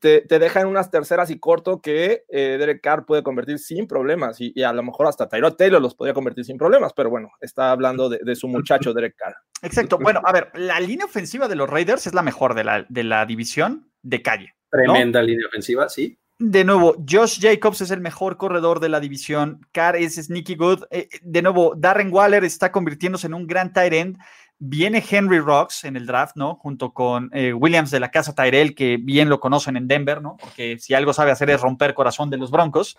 te, deja en unas terceras y corto que eh, Derek Carr puede convertir sin problemas y, a lo mejor hasta Tyrod Taylor los podría convertir sin problemas, pero bueno, está hablando de, su muchacho Derek Carr. Exacto. Bueno, a ver, la línea ofensiva de los Raiders es la mejor de la, de la división de calle. Tremenda línea ofensiva, sí. De nuevo, Josh Jacobs es el mejor corredor de la división. Carr es sneaky good. Eh, de nuevo, Darren Waller está convirtiéndose en un gran tight end. Viene Henry Rocks en el draft, ¿no? Junto con eh, Williams de la casa Tyrell, que bien lo conocen en Denver, ¿no? Porque si algo sabe hacer es romper corazón de los Broncos.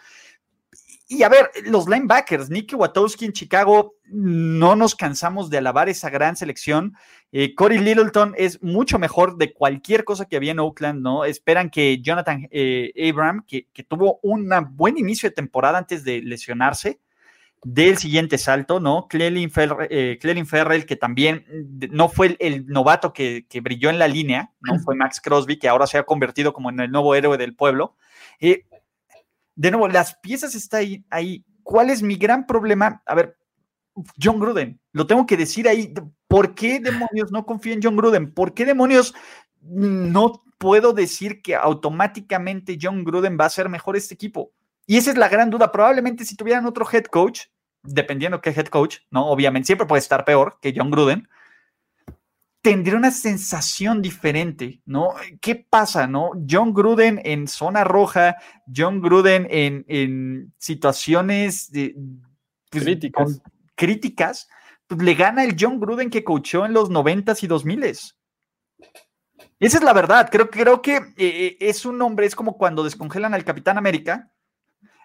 Y a ver, los linebackers, Nicky Watowski en Chicago, no nos cansamos de alabar esa gran selección. Eh, Corey Littleton es mucho mejor de cualquier cosa que había en Oakland, ¿no? Esperan que Jonathan eh, Abram, que, que, tuvo un buen inicio de temporada antes de lesionarse, del siguiente salto, ¿no? Clelin, eh, Ferrell, que también no fue el, novato que, brilló en la línea, ¿no? Fue Max Crosby, que ahora se ha convertido como en el nuevo héroe del pueblo. Eh, de nuevo, las piezas están ahí, ahí. ¿Cuál es mi gran problema? A ver, John Gruden, lo tengo que decir ahí. ¿Por qué demonios no confío en John Gruden? ¿Por qué demonios no puedo decir que automáticamente John Gruden va a ser mejor este equipo? Y esa es la gran duda. Probablemente si tuvieran otro head coach, dependiendo qué head coach, ¿no? Obviamente siempre puede estar peor que John Gruden. tendría una sensación diferente, ¿no? ¿Qué pasa, no? John Gruden en zona roja, John Gruden en, situaciones de, pues, críticas. críticas, pues le gana el John Gruden que coachó en los noventas y dos miles. Esa es la verdad. Creo, creo que eh, eh, es un hombre, es como cuando descongelan al Capitán América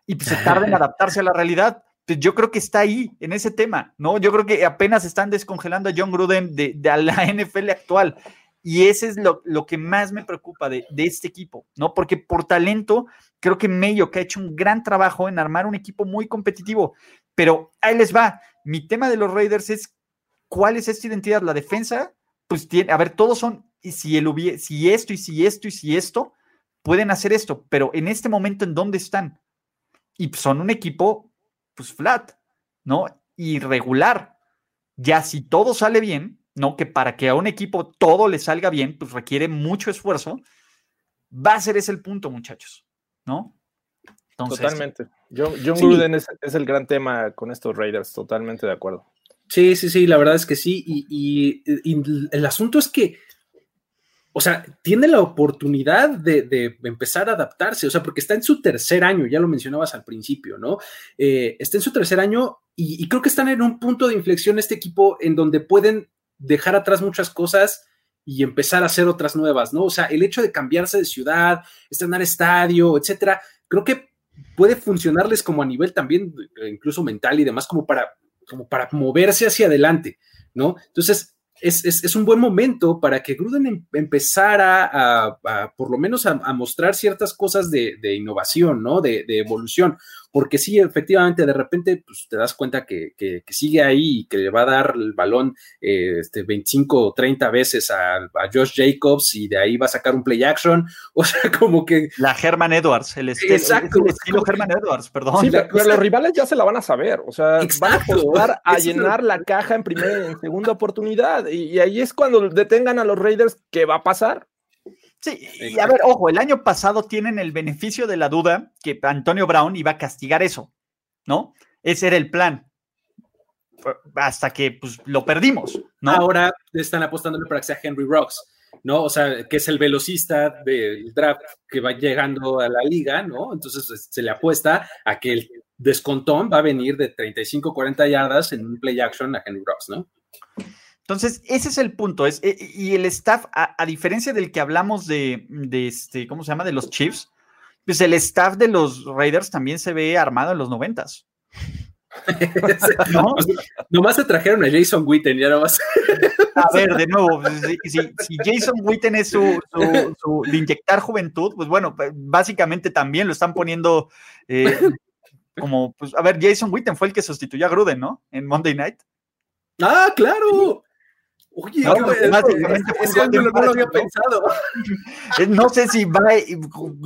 y pues, se tarda en adaptarse a la realidad. Pues yo creo que está ahí, en ese tema, ¿no? Yo creo que apenas están descongelando a John Gruden de, la NFL actual. Y ese es lo, que más me preocupa de, de, este equipo, ¿no? Porque por talento, creo que Mayo, que ha hecho un gran trabajo en armar un equipo muy competitivo. Pero ahí les va. Mi tema de los Raiders es cuál es esta identidad. La defensa, pues tiene, a ver, todos son, y si, el si esto, y si esto, y si esto, pueden hacer esto, pero en este momento, ¿en dónde están? Y son un equipo, pues flat, ¿no? Irregular. Ya si todo sale bien, ¿no? Que para que a un equipo todo le salga bien, pues requiere mucho esfuerzo. Va a ser ese el punto, muchachos, ¿no? totalmente. John, Gruden es, el gran tema con estos Raiders, totalmente de acuerdo. Sí, sí, sí, la verdad es que sí. Y, el asunto es que, o sea, tiene la oportunidad de, empezar a adaptarse, o sea, porque está en su tercer año, ya lo mencionabas al principio, ¿no? Eh, está en su tercer año y, creo que están en un punto de inflexión este equipo en donde pueden dejar atrás muchas cosas y empezar a hacer otras nuevas, ¿no? O sea, el hecho de cambiarse de ciudad, estrenar estadio, etcétera, creo que puede funcionarles como a nivel también, eh, incluso mental y demás, como para, como para moverse hacia adelante, ¿no? Entonces, es, un buen momento para que Gruden em, empezara a, por lo menos a, mostrar ciertas cosas de, innovación, ¿no? De, evolución porque sí, efectivamente, de repente pues, te das cuenta que, sigue ahí y que le va a dar el balón eh, este, 25 o 30 veces a, Josh Jacobs y de ahí va a sacar un play action. O sea, como que. La Herman Edwards, el, estilo, Exacto. estilo Herman Edwards, perdón. Sí, pero, los rivales ya se la van a saber. O sea, van a jugar a llenar la caja en primera y en segunda oportunidad. Y, y ahí es cuando detengan a los Raiders, ¿qué va a pasar? Sí, y a ver, ojo, el año pasado tienen el beneficio de la duda que Antonio Brown iba a castigar eso, ¿no? Ese era el plan. Hasta que pues, lo perdimos, ¿no? Ahora están apostándole para que sea Henry Rocks, ¿no? O sea, que es el velocista del draft que va llegando a la liga, ¿no? Entonces se le apuesta a que el descontón va a venir de 35, 40 yardas en un play action a Henry Rocks, ¿no? Entonces, ese es el punto. Es, eh, y el staff, a, diferencia del que hablamos de, este, ¿cómo se llama? De los Chiefs, pues el staff de los Raiders también se ve armado en los noventas. ¿No? nomás se trajeron a Jason Witten, ya nomás. A ver, de nuevo, si, Jason Witten es su, de inyectar juventud, pues bueno, pues, básicamente también lo están poniendo eh, como, pues, a ver, Jason Witten fue el que sustituyó a Gruden, ¿no? En Monday Night. Ah, claro. Oye, no, pues, básicamente no, lo había pensado. Eh, no sé si va,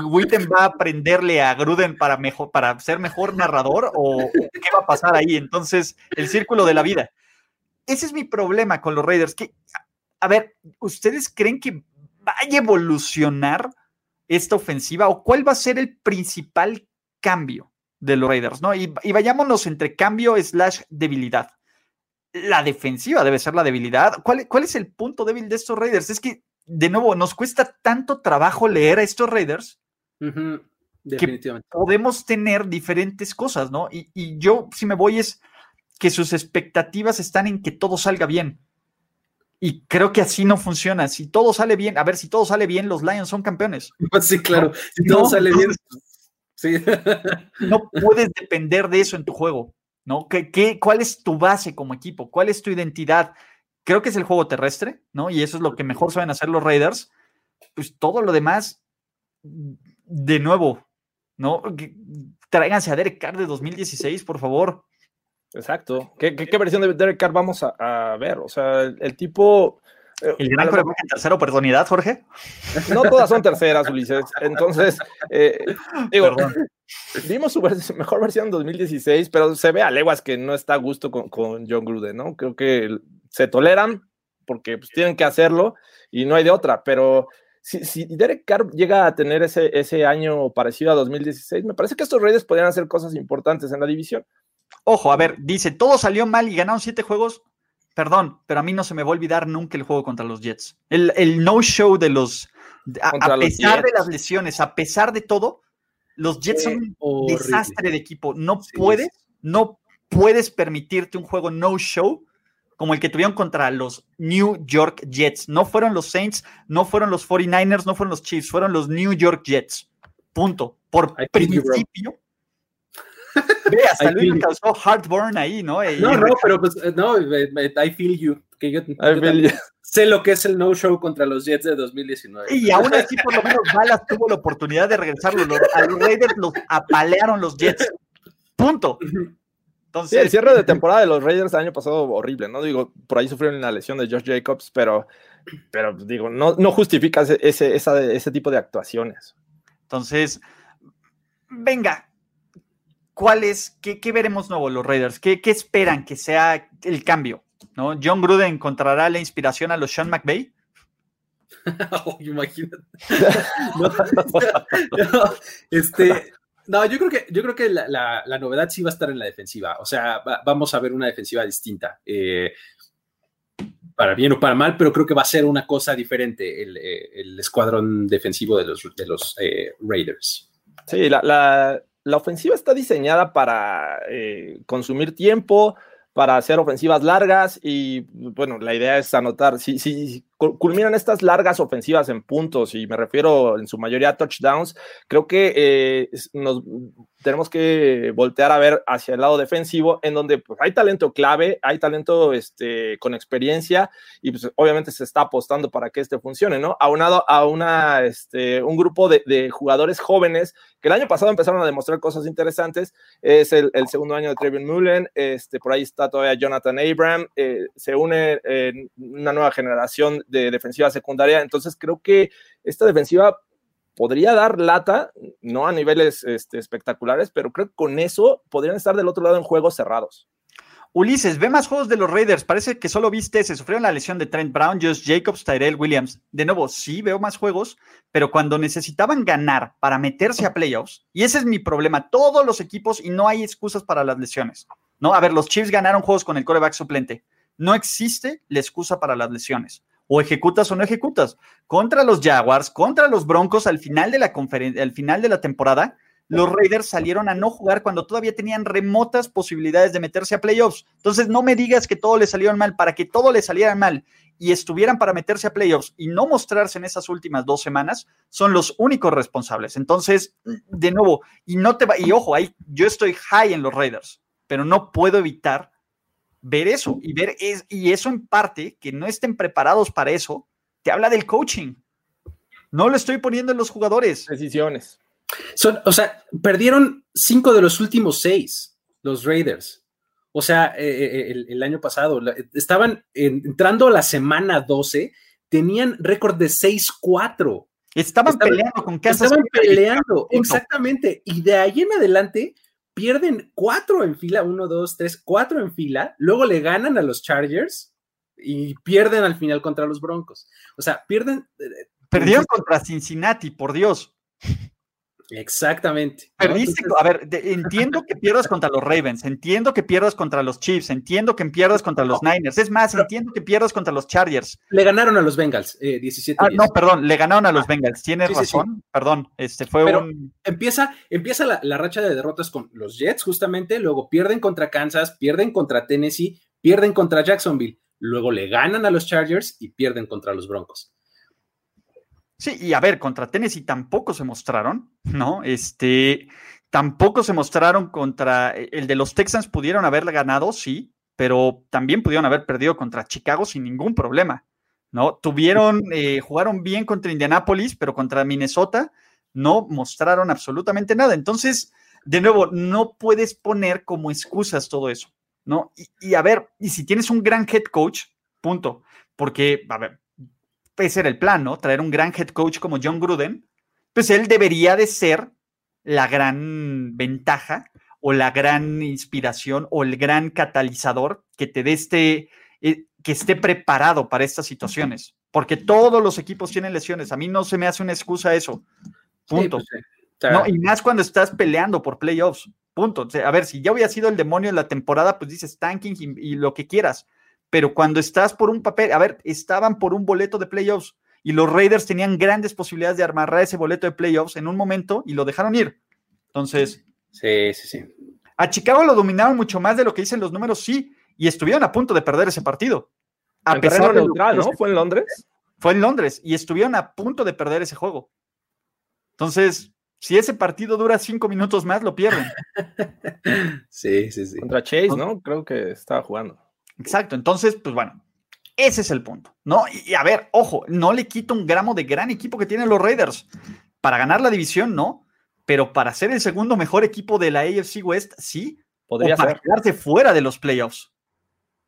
Witten va a aprenderle a Gruden para, mejor, para ser mejor narrador o qué va a pasar ahí. Entonces, el círculo de la vida. Ese es mi problema con los Raiders. Que, a ver, ¿ustedes creen que vaya a evolucionar esta ofensiva o cuál va a ser el principal cambio de los Raiders? ¿no? Y, y vayámonos entre cambio slash debilidad la defensiva debe ser la debilidad. ¿Cuál, ¿Cuál, es el punto débil de estos Raiders? Es que, de nuevo, nos cuesta tanto trabajo leer a estos Raiders que podemos tener diferentes cosas, ¿no? Y, y, yo, si me voy, es que sus expectativas están en que todo salga bien. Y creo que así no funciona. Si todo sale bien, a ver, si todo sale bien, los Lions son campeones. Sí, claro. Si todo sale bien, sí. no puedes depender de eso en tu juego. ¿No? ¿Qué, cuál es tu base como equipo? ¿Cuál es tu identidad? Creo que es el juego terrestre, ¿no? Y eso es lo que mejor saben hacer los Raiders. Pues todo lo demás, de nuevo, ¿no? Tráiganse a Derek Carr de 2016, por favor. Exacto. ¿Qué, versión de Derek Carr vamos a, ver? O sea, el, tipo... Eh, ¿El gran en tercera oportunidad, Jorge? No todas son terceras, Ulises. Entonces, eh, digo, Vimos su mejor versión en 2016, pero se ve a leguas que no está a gusto con, John Gruden, ¿no? Creo que se toleran porque pues, tienen que hacerlo y no hay de otra, pero si, Derek Carr llega a tener ese, ese año parecido a 2016, me parece que estos Raiders podrían hacer cosas importantes en la división. Ojo, a ver, dice, todo salió mal y ganaron siete juegos, perdón, pero a mí no se me va a olvidar nunca el juego contra los Jets. El, no-show de los, a, pesar de las lesiones, a pesar de todo, los Jets son un desastre de equipo. No puedes, no puedes permitirte un juego no-show como el que tuvieron contra los New York Jets. No fueron los Saints, no fueron los 49ers, no fueron los Chiefs, fueron los New York Jets. Punto. Por principio. Ve, hasta Luis me causó heartburn ahí, ¿no? no, no, pero pues, eh, no, I feel you. Que yo, sé lo que es el no-show contra los Jets de 2019. Y aún así, por lo menos, Dallas tuvo la oportunidad de regresarlo. a los Raiders los apalearon los Jets. Punto. Entonces, sí, el cierre de temporada de los Raiders el año pasado horrible, ¿no? Digo, por ahí sufrieron una lesión de Josh Jacobs, pero, pero digo, no, no justifica ese, ese tipo de actuaciones. Entonces, venga, ¿cuál es, qué, veremos nuevo los Raiders? ¿Qué, esperan que sea el cambio? ¿no? ¿John Gruden encontrará la inspiración a los Sean McVay? oh, imagínate. este, no, yo creo que, yo creo que la, novedad sí va a estar en la defensiva. O sea, vamos a ver una defensiva distinta. Eh, para bien o para mal, pero creo que va a ser una cosa diferente el, eh, escuadrón defensivo de los, de los eh, Raiders. Sí, la, ofensiva está diseñada para consumir tiempo, para hacer ofensivas largas y bueno, la idea es anotar, si, si culminan estas largas ofensivas en puntos y me refiero en su mayoría a touchdowns, creo que eh, nos tenemos que voltear a ver hacia el lado defensivo en donde pues, hay talento clave, hay talento este, con experiencia y pues, obviamente se está apostando para que este funcione, ¿no? Aunado a una, este, un grupo de, de jugadores jóvenes que el año pasado empezaron a demostrar cosas interesantes. Es el, segundo año de Trevion Mullen, este, por ahí está todavía Jonathan Abram, eh, se une en una nueva generación de defensiva secundaria, entonces creo que esta defensiva podría dar lata, no a niveles este, espectaculares, pero creo que con eso podrían estar del otro lado en juegos cerrados. Ulises, ve más juegos de los Raiders. Parece que solo viste, se sufrieron la lesión de Trent Brown, Josh Jacobs, Tyrell Williams. De nuevo, sí veo más juegos, pero cuando necesitaban ganar para meterse a playoffs, y ese es mi problema, todos los equipos y no hay excusas para las lesiones. No, a ver, los Chiefs ganaron juegos con el coreback suplente. No existe la excusa para las lesiones. O ejecutas o no ejecutas. Contra los Jaguars, contra los Broncos al final de la conferencia, al final de la temporada, los Raiders salieron a no jugar cuando todavía tenían remotas posibilidades de meterse a playoffs. Entonces, no me digas que todo le salieron mal, para que todo le saliera mal y estuvieran para meterse a playoffs y no mostrarse en esas últimas dos semanas, son los únicos responsables. Entonces, de nuevo, y no te va, y ojo, ahí yo estoy high en los Raiders, pero no puedo evitar ver eso y ver es, y eso en parte que no estén preparados para eso, te habla del coaching. No lo estoy poniendo en los jugadores. Decisiones. Son, o sea, perdieron cinco de los últimos seis, los Raiders. O sea, eh, eh, eh, el, año pasado estaban entrando a la semana 12, tenían récord de 6-4. Estaban, peleando con Kansas Estaban peleando, exactamente. Y de ahí en adelante pierden cuatro en fila, uno, dos, tres, cuatro en fila, luego le ganan a los Chargers y pierden al final contra los Broncos. O sea, pierden. Perdieron contra Cincinnati, por Dios. Exactamente. Perdiste, a ver, entiendo que pierdas contra los Ravens, entiendo que pierdas contra los Chiefs, entiendo que pierdas contra los Niners, es más, entiendo que pierdas contra los Chargers. Le ganaron a los Bengals, eh, 17 ah, No, perdón, le ganaron a los ah, Bengals, tienes razón, perdón, este fue un... Empieza, empieza la, la racha de derrotas con los Jets, justamente, luego pierden contra Kansas, pierden contra Tennessee, pierden contra Jacksonville, luego le ganan a los Chargers y pierden contra los Broncos. Sí, y a ver, contra Tennessee tampoco se mostraron, ¿no? Este, tampoco se mostraron contra e, el de los Texans, pudieron haber ganado, sí, pero también pudieron haber perdido contra Chicago sin ningún problema, ¿no? Tuvieron, eh, jugaron bien contra Indianapolis, pero contra Minnesota no mostraron absolutamente nada. Entonces, de nuevo, no puedes poner como excusas todo eso, ¿no? Y, y a ver, y si tienes un gran head coach, punto, porque, a ver, ese era el plan, ¿no? Traer un gran head coach como John Gruden, pues él debería de ser la gran ventaja o la gran inspiración o el gran catalizador que te dé este, eh, que esté preparado para estas situaciones, porque todos los equipos tienen lesiones. A mí no se me hace una excusa eso. Punto. Pues, no, y más cuando estás peleando por playoffs. Punto. a ver, si ya hubiera sido el demonio en la temporada, pues dices tanking y lo que quieras pero cuando estás por un papel, a ver, estaban por un boleto de playoffs y los Raiders tenían grandes posibilidades de amarrar ese boleto de playoffs en un momento y lo dejaron ir. Entonces, sí, sí, sí. A Chicago lo dominaron mucho más de lo que dicen los números, sí, y estuvieron a punto de perder ese partido. A en pesar de neutral, ¿no? ¿Fue en Londres? Fue en Londres y estuvieron a punto de perder ese juego. Entonces, si ese partido dura cinco minutos más, lo pierden. Sí, sí, sí. Contra Chase, ¿no? Creo que estaba jugando. Exacto. Entonces, pues bueno, ese es el punto, ¿no? Y, a ver, ojo, no le quito un gramo de gran equipo que tienen los Raiders. Para ganar la división, no. Pero para ser el segundo mejor equipo de la AFC West, sí. Podría para quedarse fuera de los playoffs.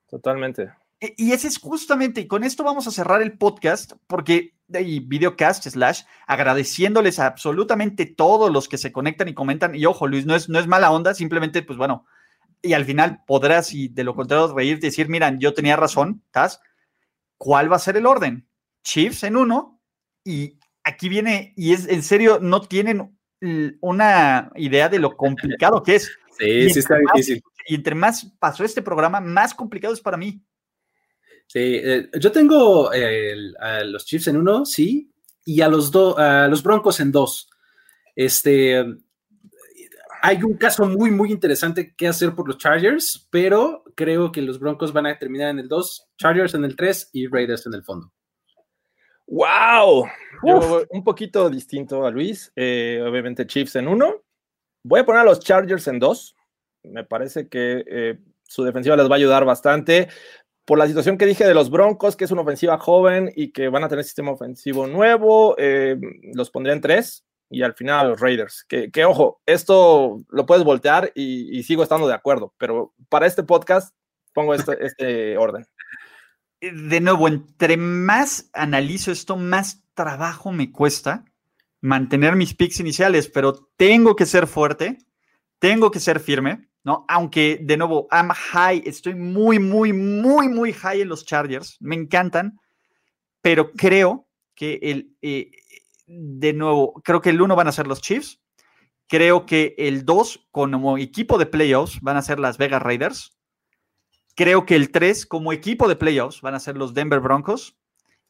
Totalmente. E, y ese es justamente, y con esto vamos a cerrar el podcast, porque, y videocast slash, agradeciéndoles a absolutamente todos los que se conectan y comentan, y ojo, Luis, no es, no es mala onda, simplemente, pues bueno, y al final podrás, y de lo contrario, reírte y decir, miran, yo tenía razón, ¿estás? ¿Cuál va a ser el orden? Chiefs en uno, y aquí viene, y es en serio, no tienen una idea de lo complicado que es. Sí, sí está difícil. Y entre más pasó este programa, más complicado es para mí. Sí, eh, yo tengo a los Chiefs en uno, sí, y a los, a los Broncos en dos. Este, hay un caso muy, muy interesante que hacer por los Chargers, pero creo que los Broncos van a terminar en el 2, Chargers en el 3 y Raiders en el fondo. ¡Wow! un poquito distinto a Luis. Eh, obviamente Chiefs en uno. Voy a poner a los Chargers en dos. Me parece que eh, su defensiva les va a ayudar bastante por la situación que dije de los Broncos, que es una ofensiva joven y que van a tener sistema ofensivo nuevo, eh, los pondría en tres y al final a los Raiders. Que, ojo, esto lo puedes voltear y, sigo estando de acuerdo, pero para este podcast pongo este, este orden. De nuevo, entre más analizo esto, más trabajo me cuesta mantener mis picks iniciales, pero tengo que ser fuerte, tengo que ser firme ¿no? Aunque, de nuevo, I'm high, estoy muy, muy, muy, muy high en los Chargers, me encantan, pero creo que el, eh, de nuevo, creo que el uno van a ser los Chiefs, creo que el 2 como equipo de playoffs van a ser las Vegas Raiders, creo que el 3 como equipo de playoffs van a ser los Denver Broncos,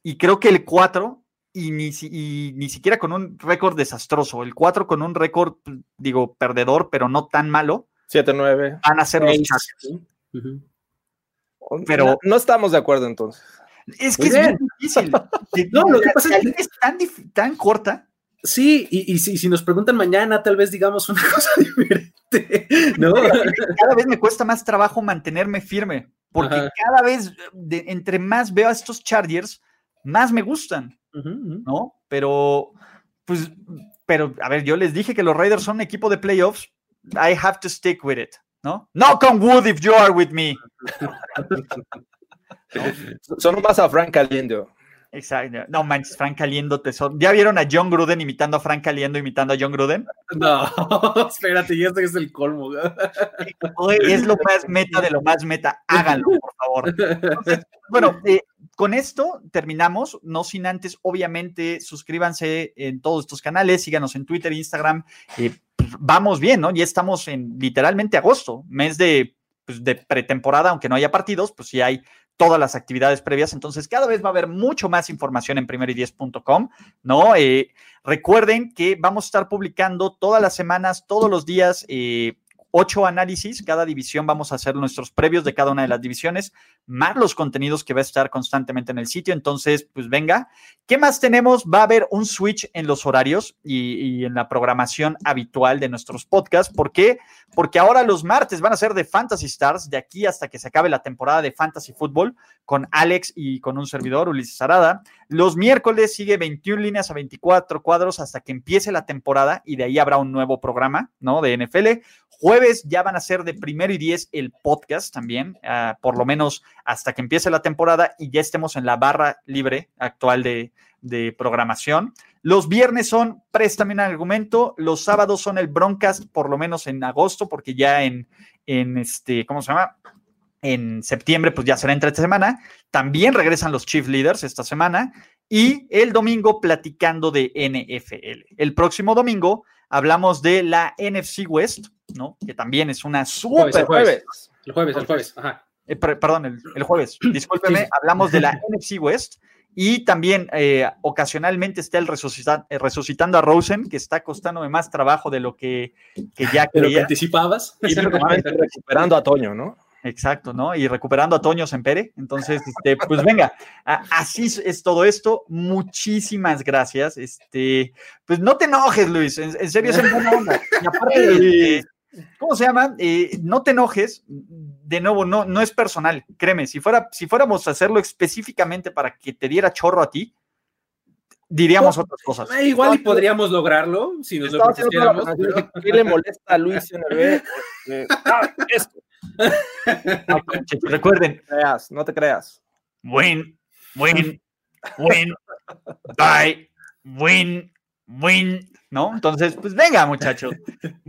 y creo que el 4 y ni, y ni, siquiera con un récord desastroso. El 4 con un récord, digo, perdedor, pero no tan malo, 7-9. Van a ser los Chargers. Pero no, estamos de acuerdo entonces. Es que es bien difícil. no, lo que pasa es que es tan, tan corta. Sí, y, si, si, nos preguntan mañana, tal vez digamos una cosa diferente. ¿no? Cada vez me cuesta más trabajo mantenerme firme, porque cada vez, entre más veo a estos Chargers, más me gustan, ¿no? Pero, pues, pero, a ver, yo les dije que los Raiders son un equipo de playoffs, I have to stick with it, ¿no? Knock on wood if you are with me. Son más a Frank Caliendo. Exacto. No manches, Frank Caliendo te son. ¿Ya vieron a John Gruden imitando a Frank Caliendo imitando a John Gruden? No, espérate, ya este es el colmo. es lo más meta de lo más meta. Háganlo, por favor. bueno, eh, con esto terminamos, no sin antes, obviamente, suscríbanse en todos estos canales, síganos en Twitter, Instagram, eh, pues, vamos bien, ¿no? Ya estamos en literalmente agosto, mes de, pues, de pretemporada, aunque no haya partidos, pues sí hay todas las actividades previas. Entonces, cada vez va a haber mucho más información en primero ¿no? Eh, recuerden que vamos a estar publicando todas las semanas, todos los días, eh, ocho análisis, cada división vamos a hacer nuestros previos de cada una de las divisiones, más los contenidos que va a estar constantemente en el sitio. Entonces, pues venga, ¿qué más tenemos? Va a haber un switch en los horarios y, en la programación habitual de nuestros podcasts. ¿Por qué? Porque ahora los martes van a ser de Fantasy Stars, de aquí hasta que se acabe la temporada de Fantasy Football, con Alex y con un servidor, Ulises Arada. Los miércoles sigue 21 líneas a 24 cuadros hasta que empiece la temporada y de ahí habrá un nuevo programa, ¿no? De NFL. Jueves ya van a ser de primero y diez el podcast también, ah, por lo menos hasta que empiece la temporada y ya estemos en la barra libre actual de, programación. Los viernes son Préstame un argumento, los sábados son el Broncast, por lo menos en agosto, porque ya en, en este, ¿cómo se llama? En septiembre, pues ya será entre esta semana. También regresan los Chief Leaders esta semana. Y el domingo platicando de NFL. El próximo domingo hablamos de la NFC West, ¿no? Que también es una super. El jueves, el jueves, el jueves, ajá. eh, perdón, el, jueves, discúlpeme, hablamos de la NFC West y también eh, ocasionalmente está el eh, resucitando a Rosen, que está costándome más trabajo de lo que, que ya creía. ¿De lo que anticipabas? Y recuperando a Toño, ¿no? Exacto, ¿no? Y recuperando a Toño Sempere. Entonces, este, pues venga, así es todo esto. Muchísimas gracias. Este, pues no te enojes, Luis. En, serio, es en buena onda. Y aparte, ¿cómo se llama? Eh, no te enojes. De nuevo, no, no es personal. Créeme, si, fuera, si fuéramos a hacerlo específicamente para que te diera chorro a ti, diríamos otras cosas. Eh, igual y podríamos lograrlo si nos lo propusiéramos. ¿Qué le molesta a Luis en el ah, esto. Recuerden. No te creas, no te creas. Win, win, win, bye, win, win. ¿No? Entonces, pues venga, muchachos.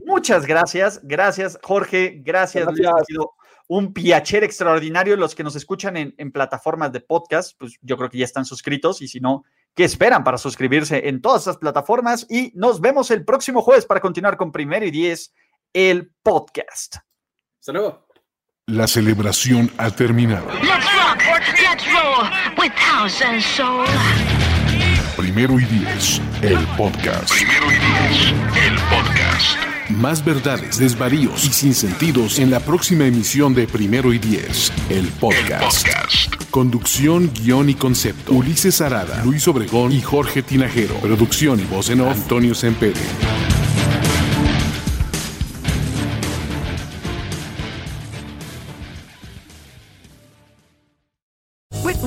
Muchas gracias. Gracias, Jorge. Gracias, Ha sido un piacher extraordinario. Los que nos escuchan en, en plataformas de podcast, pues yo creo que ya están suscritos. Y si no, ¿qué esperan para suscribirse en todas esas plataformas? Y nos vemos el próximo jueves para continuar con Primero y Diez, el podcast. Hasta luego. La celebración ha terminado. Primero y diez, el podcast. Primero y diez, el podcast. Más verdades, desvaríos y sinsentidos en la próxima emisión de Primero y Diez, el podcast. el podcast. Conducción, guion y concepto. Ulises Arada, Luis Obregón y Jorge Tinajero. Producción y voz en off, Antonio Sempere.